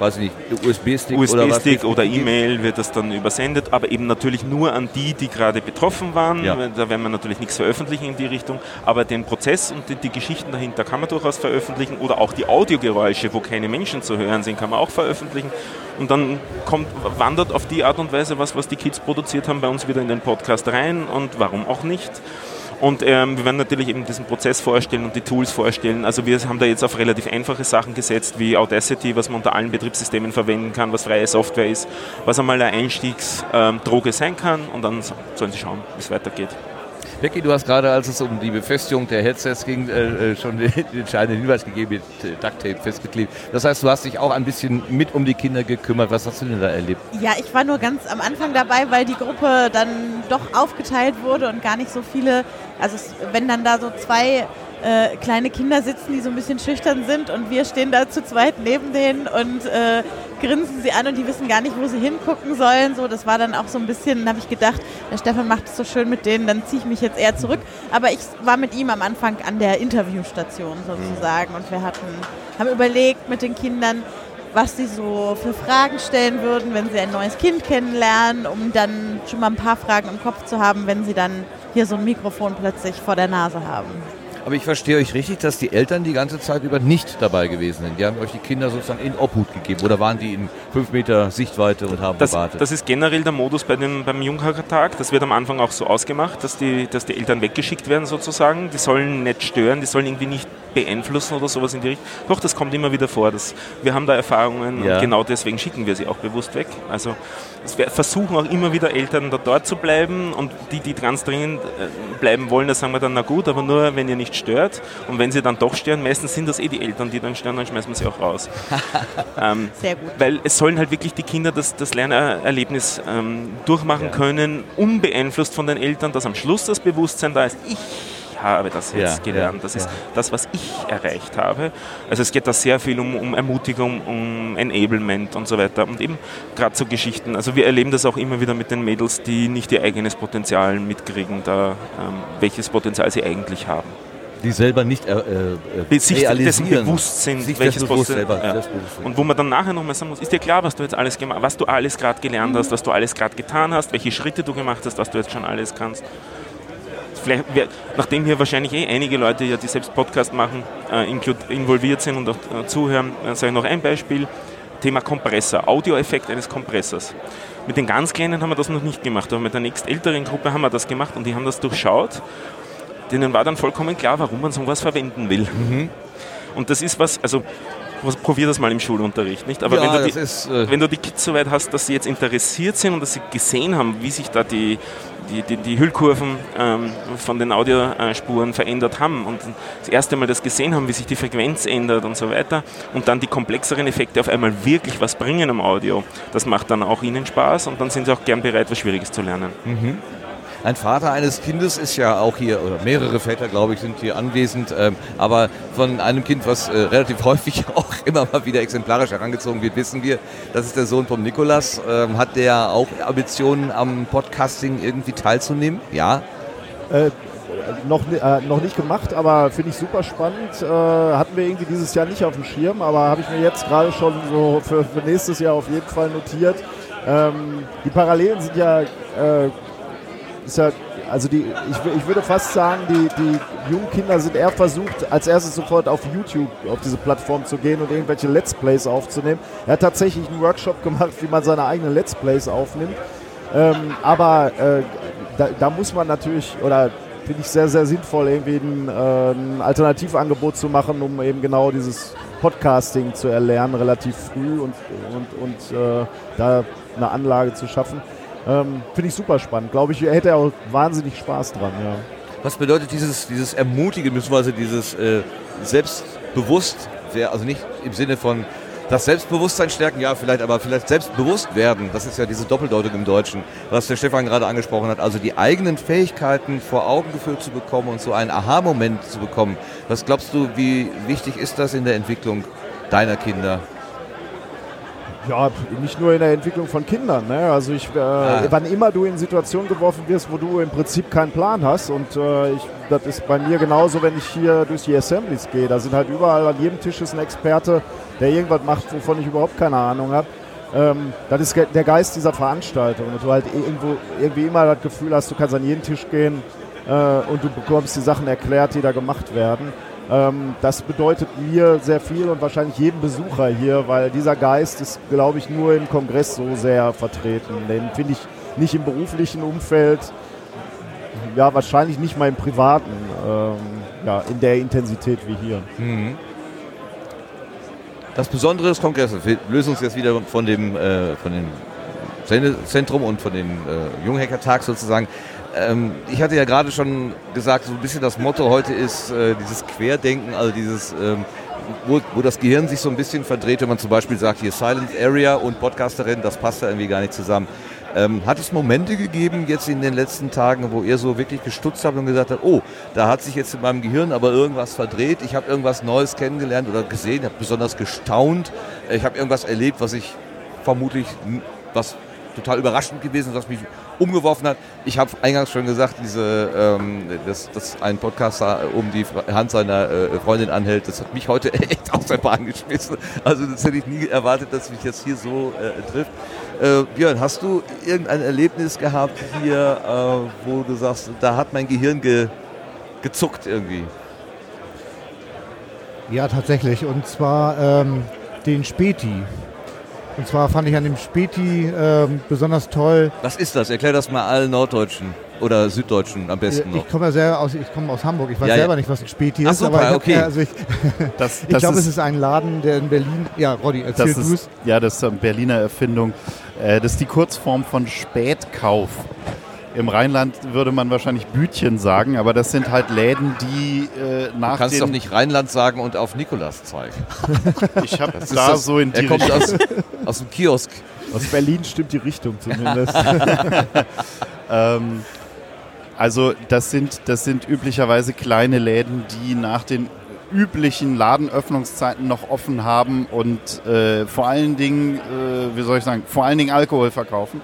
weiß ich nicht, USB-Stick oder was? USB-Stick oder? E-Mail wird das dann übersendet, aber eben natürlich nur an die, die gerade betroffen waren. Ja. Da werden wir natürlich nichts veröffentlichen in die Richtung, aber den Prozess und die, die Geschichten dahinter kann man durchaus veröffentlichen oder auch die Audiogeräusche, wo keine Menschen zu hören sind, kann man auch veröffentlichen. Und dann kommt, wandert auf die Art und Weise was, was die Kids produziert haben, bei uns wieder in den Podcast rein und warum auch nicht. Und ähm, wir werden natürlich eben diesen Prozess vorstellen und die Tools vorstellen. Also wir haben da jetzt auf relativ einfache Sachen gesetzt, wie Audacity, was man unter allen Betriebssystemen verwenden kann, was freie Software ist, was einmal eine Einstiegsdroge sein kann und dann sollen sie schauen, wie es weitergeht. Becky, du hast gerade, als es um die Befestigung der Headsets ging, äh, äh, schon den, den entscheidenden Hinweis gegeben, mit äh, Ducktape festgeklebt. Das heißt, du hast dich auch ein bisschen mit um die Kinder gekümmert. Was hast du denn da erlebt? Ja, ich war nur ganz am Anfang dabei, weil die Gruppe dann doch aufgeteilt wurde und gar nicht so viele, also wenn dann da so zwei äh, kleine Kinder sitzen, die so ein bisschen schüchtern sind und wir stehen da zu zweit neben denen und äh, grinsen sie an und die wissen gar nicht, wo sie hingucken sollen. So, das war dann auch so ein bisschen, habe ich gedacht, der Stefan macht es so schön mit denen, dann ziehe ich mich jetzt eher zurück. Aber ich war mit ihm am Anfang an der Interviewstation sozusagen und wir hatten, haben überlegt mit den Kindern, was sie so für Fragen stellen würden, wenn sie ein neues Kind kennenlernen, um dann schon mal ein paar Fragen im Kopf zu haben, wenn sie dann hier so ein Mikrofon plötzlich vor der Nase haben. Aber ich verstehe euch richtig, dass die Eltern die ganze Zeit über nicht dabei gewesen sind. Die haben euch die Kinder sozusagen in Obhut gegeben oder waren die in fünf Meter Sichtweite und haben Das, gewartet? das ist generell der Modus bei dem, beim Junghacker-Tag. Das wird am Anfang auch so ausgemacht, dass die, dass die Eltern weggeschickt werden sozusagen. Die sollen nicht stören, die sollen irgendwie nicht beeinflussen oder sowas in die Richtung. Doch, das kommt immer wieder vor. Das, wir haben da Erfahrungen Ja. und genau deswegen schicken wir sie auch bewusst weg. Also es versuchen auch immer wieder Eltern da dort zu bleiben und die, die ganz dringend äh, bleiben wollen, da sagen wir dann, na gut, aber nur wenn ihr nicht stört. Und wenn sie dann doch stören, meistens sind das eh die Eltern, die dann stören, dann schmeißen wir sie auch raus. ähm, Sehr gut. Weil es sollen halt wirklich die Kinder das, das Lernerlebnis ähm, durchmachen können, unbeeinflusst von den Eltern, dass am Schluss das Bewusstsein da ist, ich habe das jetzt Ja, gelernt. Das ist das, was ich erreicht habe. Also es geht da sehr viel um, um Ermutigung, um Enablement und so weiter. Und eben gerade so Geschichten. Also wir erleben das auch immer wieder mit den Mädels, die nicht ihr eigenes Potenzial mitkriegen, da, ähm, welches Potenzial sie eigentlich haben. Die selber nicht äh, äh, Sich dessen bewusst sind, Sich welches bewusst Potenzial- selber. ja. Und wo man dann nachher nochmal sagen muss, ist dir klar, was du jetzt alles gemacht was du alles gerade gelernt hast, was du alles gerade getan hast, welche Schritte du gemacht hast, was du jetzt schon alles kannst. Vielleicht, nachdem hier wahrscheinlich eh einige Leute, ja, die selbst Podcast machen, äh, involviert sind und auch äh, zuhören, äh, sage ich noch ein Beispiel. Thema Kompressor, Audioeffekt eines Kompressors. Mit den ganz Kleinen haben wir das noch nicht gemacht, aber mit der nächst älteren Gruppe haben wir das gemacht und die haben das durchschaut. Denen war dann vollkommen klar, warum man sowas verwenden will. Und das ist was, also probier das mal im Schulunterricht, nicht? Aber Ja, wenn, du die, ist, äh, wenn du die Kids so weit hast, dass sie jetzt interessiert sind und dass sie gesehen haben, wie sich da die, die, die, die Hüllkurven ähm, von den Audiospuren verändert haben und das erste Mal das gesehen haben, wie sich die Frequenz ändert und so weiter und dann die komplexeren Effekte auf einmal wirklich was bringen am Audio, das macht dann auch ihnen Spaß und dann sind sie auch gern bereit, was Schwieriges zu lernen. Ein Vater eines Kindes ist ja auch hier, oder mehrere Väter, glaube ich, sind hier anwesend, ähm, aber von einem Kind, was äh, relativ häufig auch immer mal wieder exemplarisch herangezogen wird, wissen wir, das ist der Sohn vom Nikolas. Ähm, hat der auch Ambitionen am Podcasting irgendwie teilzunehmen? Ja. Äh, noch, äh, noch nicht gemacht, aber finde ich super spannend. Äh, hatten wir irgendwie dieses Jahr nicht auf dem Schirm, aber habe ich mir jetzt gerade schon so für, für nächstes Jahr auf jeden Fall notiert. Ähm, die Parallelen sind ja, äh, ja also die, ich, ich würde fast sagen, die, die jungen Kinder sind eher versucht, als erstes sofort auf YouTube, auf diese Plattform zu gehen und irgendwelche Let's Plays aufzunehmen. Er hat tatsächlich einen Workshop gemacht, wie man seine eigenen Let's Plays aufnimmt. Ähm, aber äh, da, da muss man natürlich, oder finde ich sehr, sehr sinnvoll, irgendwie ein, äh, ein Alternativangebot zu machen, um eben genau dieses Podcasting zu erlernen, relativ früh und, und, und äh, da eine Anlage zu schaffen. Ähm, finde ich super spannend. Glaube ich, hätte er auch wahnsinnig Spaß dran. Ja. Was bedeutet dieses, dieses Ermutigen, beziehungsweise dieses äh, selbstbewusst, also nicht im Sinne von das Selbstbewusstsein stärken, ja vielleicht, aber vielleicht selbstbewusst werden, das ist ja diese Doppeldeutung im Deutschen, was der Stefan gerade angesprochen hat, also die eigenen Fähigkeiten vor Augen geführt zu bekommen und so einen Aha-Moment zu bekommen. Was glaubst du, wie wichtig ist das in der Entwicklung deiner Kinder? Ja, nicht nur in der Entwicklung von Kindern. Ne? Also ich, äh, wann immer du in Situationen geworfen wirst, wo du im Prinzip keinen Plan hast und äh, ich, das ist bei mir genauso, wenn ich hier durch die Assemblies gehe. Da sind halt überall an jedem Tisch ist ein Experte, der irgendwas macht, wovon ich überhaupt keine Ahnung habe. Ähm, das ist der Geist dieser Veranstaltung und du halt irgendwo irgendwie immer das Gefühl hast, du kannst an jeden Tisch gehen äh, und du bekommst die Sachen erklärt, die da gemacht werden. Ähm, das bedeutet mir sehr viel und wahrscheinlich jedem Besucher hier, weil dieser Geist ist, glaube ich, nur im Kongress so sehr vertreten. Den finde ich nicht im beruflichen Umfeld, ja, wahrscheinlich nicht mal im privaten, ähm, ja, in der Intensität wie hier. Das Besondere des Kongresses, wir lösen uns jetzt wieder von dem, äh, von dem Sendezentrum und von dem äh, Junghackertag sozusagen. Ähm, ich hatte ja gerade schon gesagt, so ein bisschen das Motto heute ist äh, dieses Querdenken, also dieses, ähm, wo, wo das Gehirn sich so ein bisschen verdreht, wenn man zum Beispiel sagt, hier Silent Area und Podcasterin, das passt ja irgendwie gar nicht zusammen. Ähm, hat es Momente gegeben jetzt in den letzten Tagen, wo ihr so wirklich gestutzt habt und gesagt habt, oh, da hat sich jetzt in meinem Gehirn aber irgendwas verdreht, ich habe irgendwas Neues kennengelernt oder gesehen, habe besonders gestaunt, äh, ich habe irgendwas erlebt, was ich vermutlich, was total überraschend gewesen ist, was mich umgeworfen hat. Ich habe eingangs schon gesagt, diese, ähm, dass, dass ein Podcaster um die Hand seiner äh, Freundin anhält, das hat mich heute echt aus der Bahn geschmissen. Also das hätte ich nie erwartet, dass mich jetzt hier so äh, trifft. Äh, Björn, hast du irgendein Erlebnis gehabt hier, äh, wo du sagst, da hat mein Gehirn ge, gezuckt irgendwie? Ja, tatsächlich. Und zwar ähm, den Späti. Und zwar fand ich an dem Späti ähm, besonders toll. Was ist das? Erklär das mal allen Norddeutschen oder Süddeutschen am besten noch. Ich komme ja selber aus, ich komme aus Hamburg. Ich weiß Ja, ja. selber nicht, was ein Späti Ach, ist. super, aber ich, okay. ja, also ich, Das, ich glaube, es ist ein Laden, der in Berlin. Ja, Roddy, erzähl das du es. ist, ja, das ist eine Berliner Erfindung. Äh, Das ist die Kurzform von Spätkauf. Im Rheinland würde man wahrscheinlich Bütchen sagen, aber das sind halt Läden, die äh, nach Du kannst den... doch nicht Rheinland sagen und auf Nikolas zeigen. Ich habe da das- so in die Er kommt aus, aus dem Kiosk. Aus Berlin stimmt die Richtung zumindest. Ähm, also das sind, das sind üblicherweise kleine Läden, die nach den üblichen Ladenöffnungszeiten noch offen haben und äh, vor allen Dingen, äh, wie soll ich sagen, vor allen Dingen Alkohol verkaufen.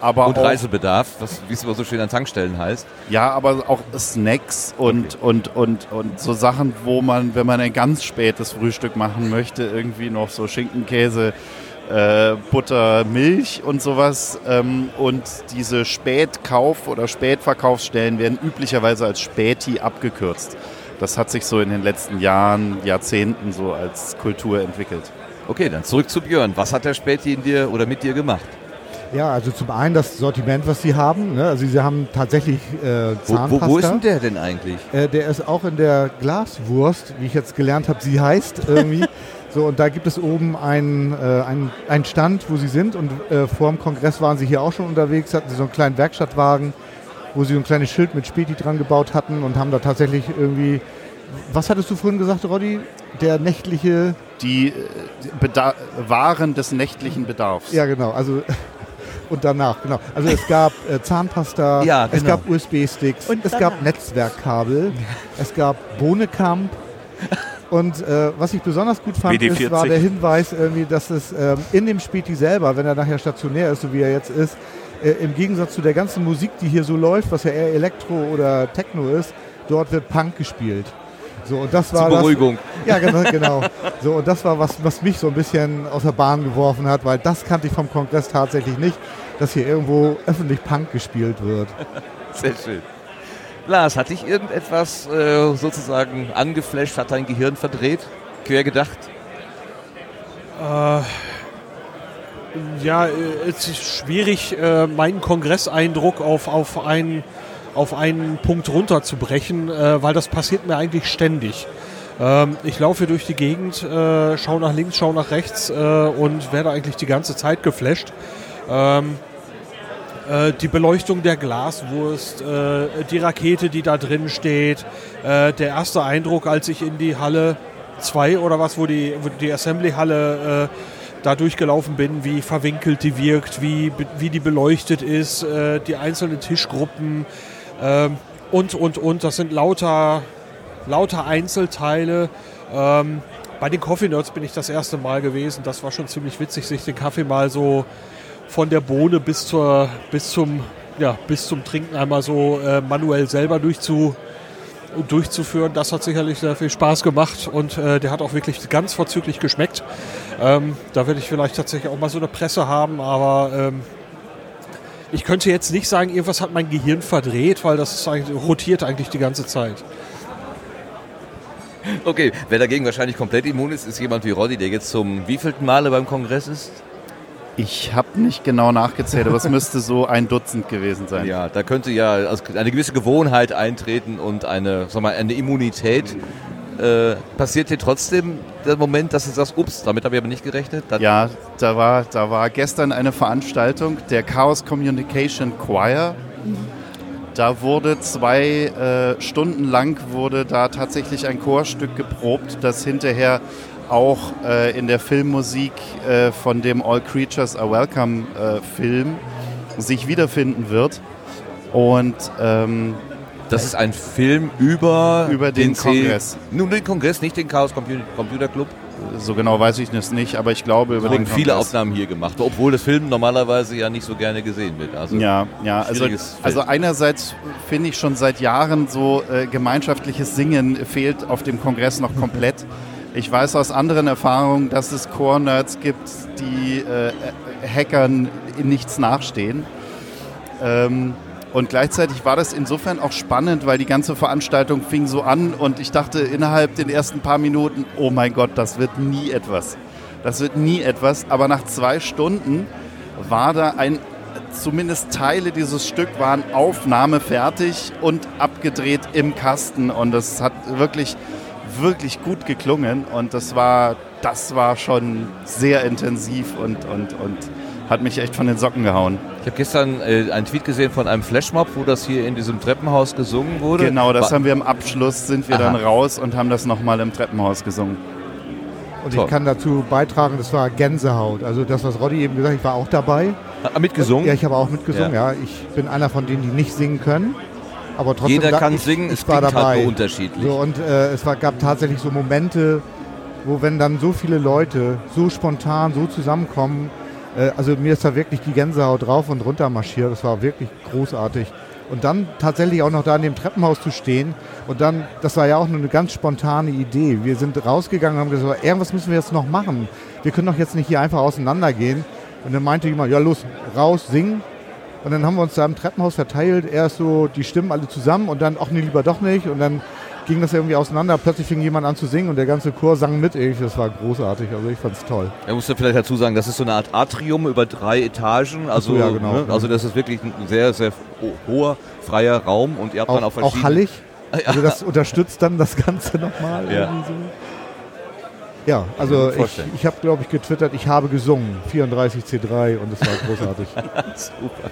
Aber Und auch, Reisebedarf, was, wie es immer so schön an Tankstellen heißt. Ja, aber auch Snacks und, und, und, und so Sachen, wo man, wenn man ein ganz spätes Frühstück machen möchte, irgendwie noch so Schinken, Käse, äh, Butter, Milch und sowas. Ähm, und diese Spätkauf- oder Spätverkaufsstellen werden üblicherweise als Späti abgekürzt. Das hat sich so in den letzten Jahren, Jahrzehnten so als Kultur entwickelt. Okay, dann zurück zu Björn. Was hat der Späti in dir oder mit dir gemacht? Ja, also zum einen das Sortiment, was sie haben. Ne? Also sie haben tatsächlich äh, Wo, Zahnpasta. wo, wo ist denn der denn eigentlich? Äh, der ist auch in der Glaswurst, wie ich jetzt gelernt habe, sie heißt irgendwie. so, und da gibt es oben einen, äh, einen, einen Stand, wo sie sind. Und äh, vor dem Kongress waren sie hier auch schon unterwegs, hatten sie so einen kleinen Werkstattwagen, wo sie so ein kleines Schild mit Späti dran gebaut hatten und haben da tatsächlich irgendwie. Was hattest du vorhin gesagt, Roddy? Der nächtliche. Die äh, Beda Waren des nächtlichen Bedarfs. Ja, genau. Also. Und danach, genau. Also es gab äh, Zahnpasta, Ja, es genau. gab USB-Sticks, Und es danach. gab Netzwerkkabel, es gab Bohnekamp. Und äh, was ich besonders gut fand, ist, WD-40. war der Hinweis, irgendwie, dass es ähm, in dem Späti selber, wenn er nachher stationär ist, so wie er jetzt ist, äh, im Gegensatz zu der ganzen Musik, die hier so läuft, was ja eher Elektro oder Techno ist, dort wird Punk gespielt. So, und das war Zur das, Beruhigung. ja, genau, genau. So, und das war was, was mich so ein bisschen aus der Bahn geworfen hat, weil das kannte ich vom Kongress tatsächlich nicht, dass hier irgendwo öffentlich Punk gespielt wird. Sehr schön. Lars, hat dich irgendetwas äh, sozusagen angeflasht, hat dein Gehirn verdreht, quer gedacht? Äh, ja, äh, es ist schwierig, äh, meinen Kongresseindruck auf, auf, einen, auf einen Punkt runterzubrechen, äh, weil das passiert mir eigentlich ständig. Ähm, ich laufe durch die Gegend, äh, schaue nach links, schaue nach rechts äh, und werde eigentlich die ganze Zeit geflasht. Ähm, äh, die Beleuchtung der Glaswurst, äh, die Rakete, die da drin steht, äh, der erste Eindruck, als ich in die Halle 2 oder was, wo die, die Assembly-Halle da durchgelaufen bin, wie verwinkelt die wirkt, wie, wie die beleuchtet ist, die einzelnen Tischgruppen ähm, und, und, und. Das sind lauter, lauter Einzelteile. Ähm, bei den Coffee Nerds bin ich das erste Mal gewesen. Das war schon ziemlich witzig, sich den Kaffee mal so von der Bohne bis, zur, bis, zum, ja, bis zum Trinken einmal so äh, manuell selber durchzu, durchzuführen. Das hat sicherlich sehr viel Spaß gemacht und äh, der hat auch wirklich ganz vorzüglich geschmeckt. Ähm, da werde ich vielleicht tatsächlich auch mal so eine Presse haben, aber ähm, ich könnte jetzt nicht sagen, irgendwas hat mein Gehirn verdreht, weil das ist eigentlich, rotiert eigentlich die ganze Zeit. Okay, wer dagegen wahrscheinlich komplett immun ist, ist jemand wie Roddy, der jetzt zum wievielten Male beim Kongress ist? Ich habe nicht genau nachgezählt, aber es müsste so ein Dutzend gewesen sein. Ja, da könnte ja eine gewisse Gewohnheit eintreten und eine, sag mal, eine Immunität. Äh, passiert dir trotzdem der Moment, dass du sagst, ups, damit habe ich aber nicht gerechnet? Dann Ja, da war, da war gestern eine Veranstaltung der Chaos Communication Choir. Da wurde zwei äh, Stunden lang wurde da tatsächlich ein Chorstück geprobt, das hinterher auch äh, in der Filmmusik äh, von dem All Creatures Are Welcome äh, Film sich wiederfinden wird. Und ähm, Das ist ein Film über, Über den C- Kongress. Nun, den Kongress, nicht den Chaos Compu- Computer Club. so genau weiß ich es nicht, aber ich glaube über Wurden den viele Kongress. Aufnahmen hier gemacht, obwohl das Film normalerweise ja nicht so gerne gesehen wird. Also Ja, ja. Also, also einerseits finde ich schon seit Jahren so äh, gemeinschaftliches Singen fehlt auf dem Kongress noch komplett. Ich weiß aus anderen Erfahrungen, dass es Core-Nerds gibt, die äh, Hackern in nichts nachstehen. Ähm, und gleichzeitig war das insofern auch spannend, weil die ganze Veranstaltung fing so an und ich dachte innerhalb den ersten paar Minuten, oh mein Gott, das wird nie etwas. Das wird nie etwas. Aber nach zwei Stunden war da ein, zumindest Teile dieses Stück waren aufnahmefertig und abgedreht im Kasten und das hat wirklich, wirklich gut geklungen und das war, das war schon sehr intensiv und, und, und hat mich echt von den Socken gehauen. Ich habe gestern äh, einen Tweet gesehen von einem Flashmob, wo das hier in diesem Treppenhaus gesungen wurde. Genau, das War- haben wir im Abschluss, sind wir Aha. dann raus und haben das nochmal im Treppenhaus gesungen. Und Toll. ich kann dazu beitragen, das war Gänsehaut. Also das, was Roddy eben gesagt hat, ich war auch dabei. Mitgesungen? Ja, ich habe auch mitgesungen, ja. Ich bin einer von denen, die nicht singen können. Aber trotzdem Jeder kann ich, singen, ich es war halt dabei. nur unterschiedlich. So, und äh, es war, gab tatsächlich so Momente, wo wenn dann so viele Leute so spontan so zusammenkommen, äh, also mir ist da wirklich die Gänsehaut drauf und runter marschiert. Das war wirklich großartig. Und dann tatsächlich auch noch da in dem Treppenhaus zu stehen und dann, das war ja auch nur eine ganz spontane Idee. Wir sind rausgegangen und haben gesagt, irgendwas müssen wir jetzt noch machen. Wir können doch jetzt nicht hier einfach auseinandergehen. Und dann meinte jemand, ja los, raus, singen. Und dann haben wir uns da im Treppenhaus verteilt, erst so die Stimmen alle zusammen und dann, ach nee, lieber doch nicht. Und dann ging das irgendwie auseinander. Plötzlich fing jemand an zu singen und der ganze Chor sang mit. Das war großartig, also ich fand's toll. Er musste vielleicht dazu sagen, das ist so eine Art Atrium über drei Etagen. Also, so, ja, genau. ne, also das ist wirklich ein sehr, sehr ho- hoher, freier Raum und ihr habt dann Auch, auf verschiedenen... auch hallig. Also das unterstützt dann das Ganze nochmal. Ja. irgendwie so. Ja, also ich, ich habe, glaube ich, getwittert, ich habe gesungen, 34C3 und es war großartig. Super.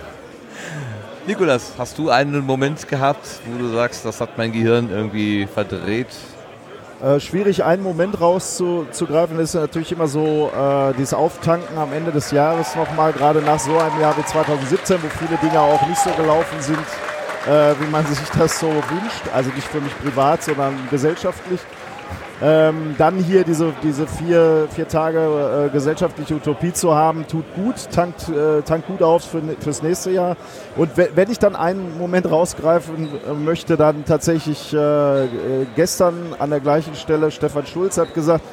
Nikolas, hast du einen Moment gehabt, wo du sagst, das hat mein Gehirn irgendwie verdreht? Äh, schwierig, einen Moment rauszugreifen, ist natürlich immer so äh, dieses Auftanken am Ende des Jahres nochmal, gerade nach so einem Jahr wie 2017, wo viele Dinge auch nicht so gelaufen sind, äh, wie man sich das so wünscht. Also nicht für mich privat, sondern gesellschaftlich. Ähm, dann hier diese, diese vier, vier Tage äh, gesellschaftliche Utopie zu haben, tut gut, tankt, äh, tankt gut auf für, fürs nächste Jahr. Und we- wenn ich dann einen Moment rausgreifen äh, möchte, dann tatsächlich äh, äh, gestern an der gleichen Stelle, Stefan Schulz hat gesagt,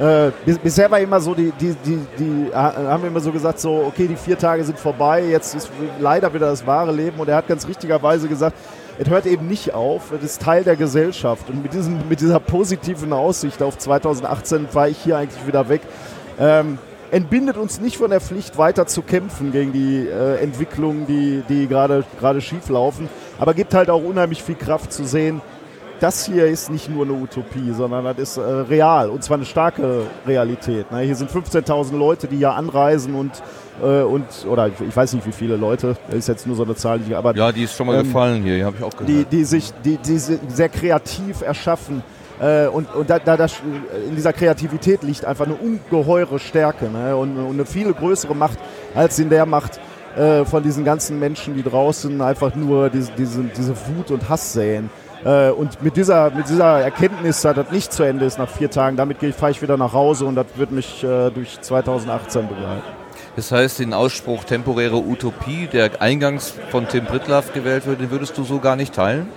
äh, bis, bisher war immer so, die, die, die, die haben immer so gesagt, so, okay, die vier Tage sind vorbei, jetzt ist leider wieder das wahre Leben. Und er hat ganz richtigerweise gesagt, es hört eben nicht auf, es ist Teil der Gesellschaft. Und mit, diesem, mit dieser positiven Aussicht auf 2018 war ich hier eigentlich wieder weg. Ähm, entbindet uns nicht von der Pflicht, weiter zu kämpfen gegen die äh, Entwicklungen, die, die gerade gerade schief laufen. Aber gibt halt auch unheimlich viel Kraft zu sehen, das hier ist nicht nur eine Utopie, sondern das ist äh, real und zwar eine starke Realität. Ne? Hier sind 15.000 Leute, die hier anreisen und, äh, und oder ich, weiß nicht wie viele Leute, ist jetzt nur so eine Zahl, die, aber Ja, die ist schon mal Ähm, gefallen hier, die habe ich auch gehört. die, die sich die, die se- sehr kreativ erschaffen. Äh, und und da, da das, in dieser Kreativität liegt einfach eine ungeheure Stärke ne? und, und eine viel größere Macht als in der Macht äh, von diesen ganzen Menschen, die draußen einfach nur diese, diese, diese Wut und Hass säen. Äh, und mit dieser, mit dieser Erkenntnis, dass das nicht zu Ende ist nach vier Tagen, damit fahre ich wieder nach Hause und das wird mich äh, durch 2018 begleiten. Das heißt, den Ausspruch temporäre Utopie, der eingangs von Tim Brittlaff gewählt wird, den würdest du so gar nicht teilen?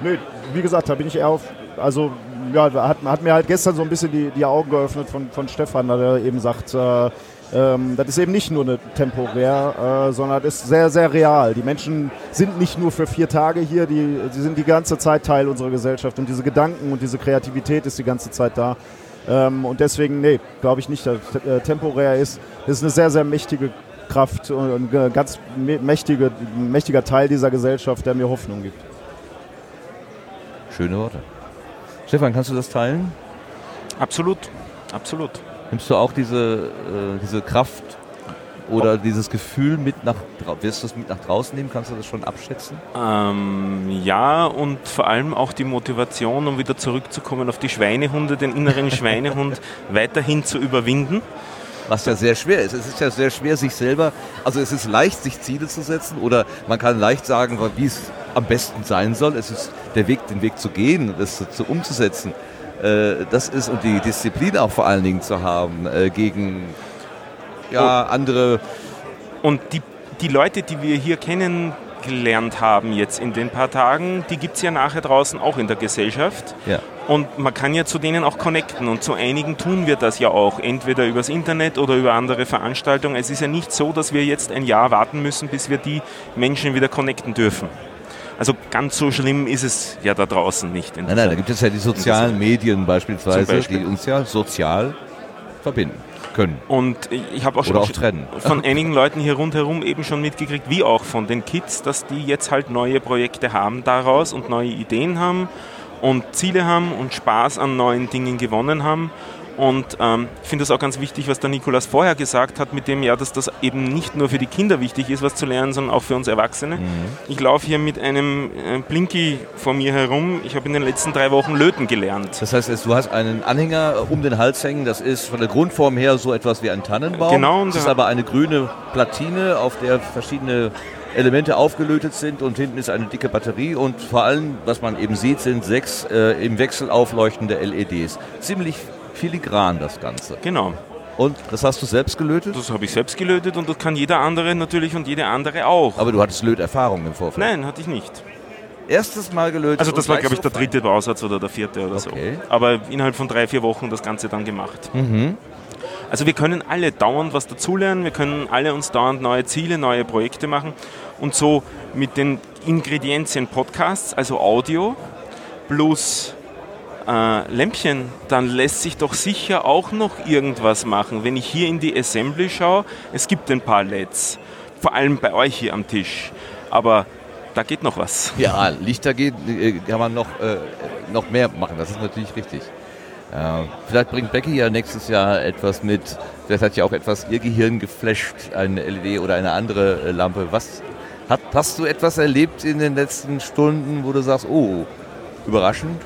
Nö, wie gesagt, da bin ich eher auf, also ja, hat, hat mir halt gestern so ein bisschen die, die Augen geöffnet von, von Stefan, der eben sagt, äh, ähm, das ist eben nicht nur eine temporär, äh, sondern das ist sehr, sehr real. Die Menschen sind nicht nur für vier Tage hier, die, die sind die ganze Zeit Teil unserer Gesellschaft und diese Gedanken und diese Kreativität ist die ganze Zeit da. Ähm, und deswegen, nee, glaube ich nicht, dass äh, temporär ist. Das ist eine sehr, sehr mächtige Kraft und ein ganz mä- mächtige, mächtiger Teil dieser Gesellschaft, der mir Hoffnung gibt. Schöne Worte. Stefan, kannst du das teilen? Absolut, absolut. Nimmst du auch diese, äh, diese Kraft oder dieses Gefühl mit nach draußen? Wirst du es mit nach draußen nehmen? Kannst du das schon abschätzen? Ähm, ja, und vor allem auch die Motivation, um wieder zurückzukommen auf die Schweinehunde, den inneren Schweinehund weiterhin zu überwinden. Was ja sehr schwer ist. Es ist ja sehr schwer, sich selber, also es ist leicht, sich Ziele zu setzen oder man kann leicht sagen, wie es am besten sein soll. Es ist der Weg, den Weg zu gehen, das zu umzusetzen. Äh, das ist und die Disziplin auch vor allen Dingen zu haben äh, gegen ja, andere. Und die, die Leute, die wir hier kennengelernt haben jetzt in den paar Tagen, die gibt es ja nachher draußen auch in der Gesellschaft. Ja. Und man kann ja zu denen auch connecten und zu einigen tun wir das ja auch, entweder übers Internet oder über andere Veranstaltungen. Es ist ja nicht so, dass wir jetzt ein Jahr warten müssen, bis wir die Menschen wieder connecten dürfen. Also ganz so schlimm ist es ja da draußen nicht. Nein, nein, da gibt es ja die sozialen Medien beispielsweise, Beispiel. die uns ja sozial verbinden können. Und ich habe auch schon auch trennen. von einigen Leuten hier rundherum eben schon mitgekriegt, wie auch von den Kids, dass die jetzt halt neue Projekte haben daraus und neue Ideen haben und Ziele haben und Spaß an neuen Dingen gewonnen haben. Und ähm, ich finde es auch ganz wichtig, was der Nikolas vorher gesagt hat, mit dem ja, dass das eben nicht nur für die Kinder wichtig ist, was zu lernen, sondern auch für uns Erwachsene. Mhm. Ich laufe hier mit einem äh, Blinky vor mir herum. Ich habe in den letzten drei Wochen Löten gelernt. Das heißt, du hast einen Anhänger um den Hals hängen. Das ist von der Grundform her so etwas wie ein Tannenbaum. Genau. Das ist aber eine grüne Platine, auf der verschiedene Elemente aufgelötet sind und hinten ist eine dicke Batterie und vor allem, was man eben sieht, sind sechs äh, im Wechsel aufleuchtende LEDs. Ziemlich filigran das Ganze. Genau. Und das hast du selbst gelötet? Das habe ich selbst gelötet und das kann jeder andere natürlich und jede andere auch. Aber du hattest Löterfahrung im Vorfeld? Nein, hatte ich nicht. Erstes Mal gelötet? Also das war, glaube ich, der dritte Bausatz oder der vierte oder okay. so. Aber innerhalb von drei, vier Wochen das Ganze dann gemacht. Mhm. Also wir können alle dauernd was dazulernen, wir können alle uns dauernd neue Ziele, neue Projekte machen und so mit den Ingredienzien Podcasts, also Audio plus äh, Lämpchen, dann lässt sich doch sicher auch noch irgendwas machen. Wenn ich hier in die Assembly schaue, es gibt ein paar LEDs, vor allem bei euch hier am Tisch, aber da geht noch was. Ja, Lichter geht, äh, kann man noch, äh, noch mehr machen, das ist natürlich richtig. Äh, vielleicht bringt Becky ja nächstes Jahr etwas mit, vielleicht hat ja auch etwas ihr Gehirn geflasht, eine LED oder eine andere äh, Lampe. Was, hat, hast du etwas erlebt in den letzten Stunden, wo du sagst, oh, überraschend?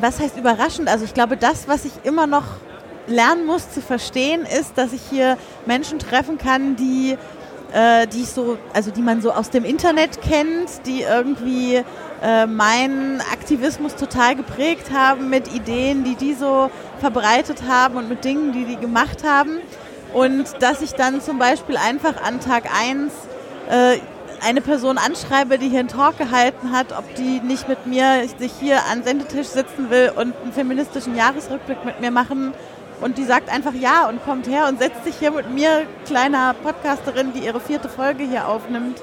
Was heißt überraschend? Also ich glaube, das, was ich immer noch lernen muss zu verstehen, ist, dass ich hier Menschen treffen kann, die, äh, die ich so, also die man so aus dem Internet kennt, die irgendwie äh, meinen Aktivismus total geprägt haben mit Ideen, die die so verbreitet haben und mit Dingen, die die gemacht haben. Und dass ich dann zum Beispiel einfach an Tag 1 äh, eine Person anschreibe, die hier einen Talk gehalten hat, ob die nicht mit mir sich hier an Sendetisch sitzen will und einen feministischen Jahresrückblick mit mir machen. Und die sagt einfach ja und kommt her und setzt sich hier mit mir, kleiner Podcasterin, die ihre vierte Folge hier aufnimmt,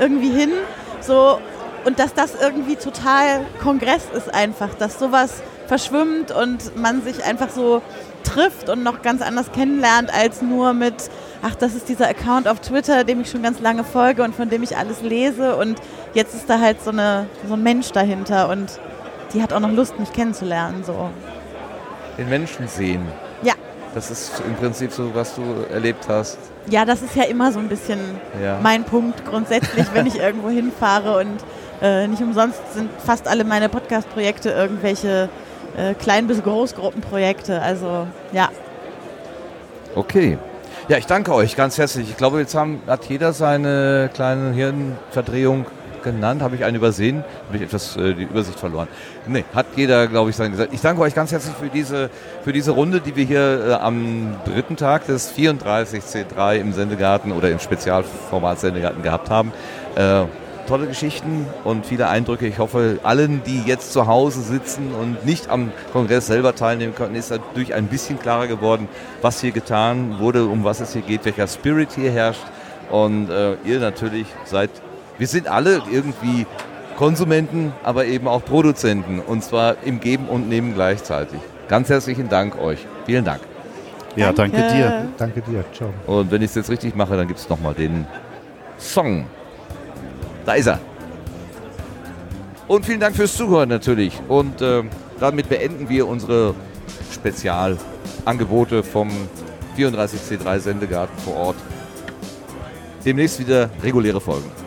irgendwie hin. So, und dass das irgendwie total Kongress ist einfach, dass sowas verschwimmt und man sich einfach so trifft und noch ganz anders kennenlernt als nur mit ach, das ist dieser Account auf Twitter, dem ich schon ganz lange folge und von dem ich alles lese. Und jetzt ist da halt so, eine, so ein Mensch dahinter und die hat auch noch Lust, mich kennenzulernen. So. Den Menschen sehen. Ja. Das ist im Prinzip so, was du erlebt hast. Ja, das ist ja immer so ein bisschen ja. mein Punkt grundsätzlich, wenn ich irgendwo hinfahre. Und äh, nicht umsonst sind fast alle meine Podcast-Projekte irgendwelche äh, Klein- bis Großgruppenprojekte. Also ja. Okay. Ja, ich danke euch ganz herzlich. Ich glaube, jetzt haben, hat jeder seine kleine Hirnverdrehung genannt. Habe ich einen übersehen? Habe ich etwas äh, die Übersicht verloren? Nee, hat jeder, glaube ich, sein gesagt. Ich danke euch ganz herzlich für diese, für diese Runde, die wir hier äh, am dritten Tag des 34C3 im Sendegarten oder im Spezialformat Sendegarten gehabt haben. Äh, tolle Geschichten und viele Eindrücke. Ich hoffe, allen, die jetzt zu Hause sitzen und nicht am Kongress selber teilnehmen konnten, ist natürlich ein bisschen klarer geworden, was hier getan wurde, um was es hier geht, welcher Spirit hier herrscht. Und äh, ihr natürlich seid, wir sind alle irgendwie Konsumenten, aber eben auch Produzenten. Und zwar im Geben und Nehmen gleichzeitig. Ganz herzlichen Dank euch. Vielen Dank. Ja, danke, danke dir. Danke dir. Ciao. Und wenn ich es jetzt richtig mache, dann gibt es nochmal den Song. Da ist er. Und vielen Dank fürs Zuhören natürlich. Und äh, damit beenden wir unsere Spezialangebote vom 34C3 Sendegarten vor Ort. Demnächst wieder reguläre Folgen.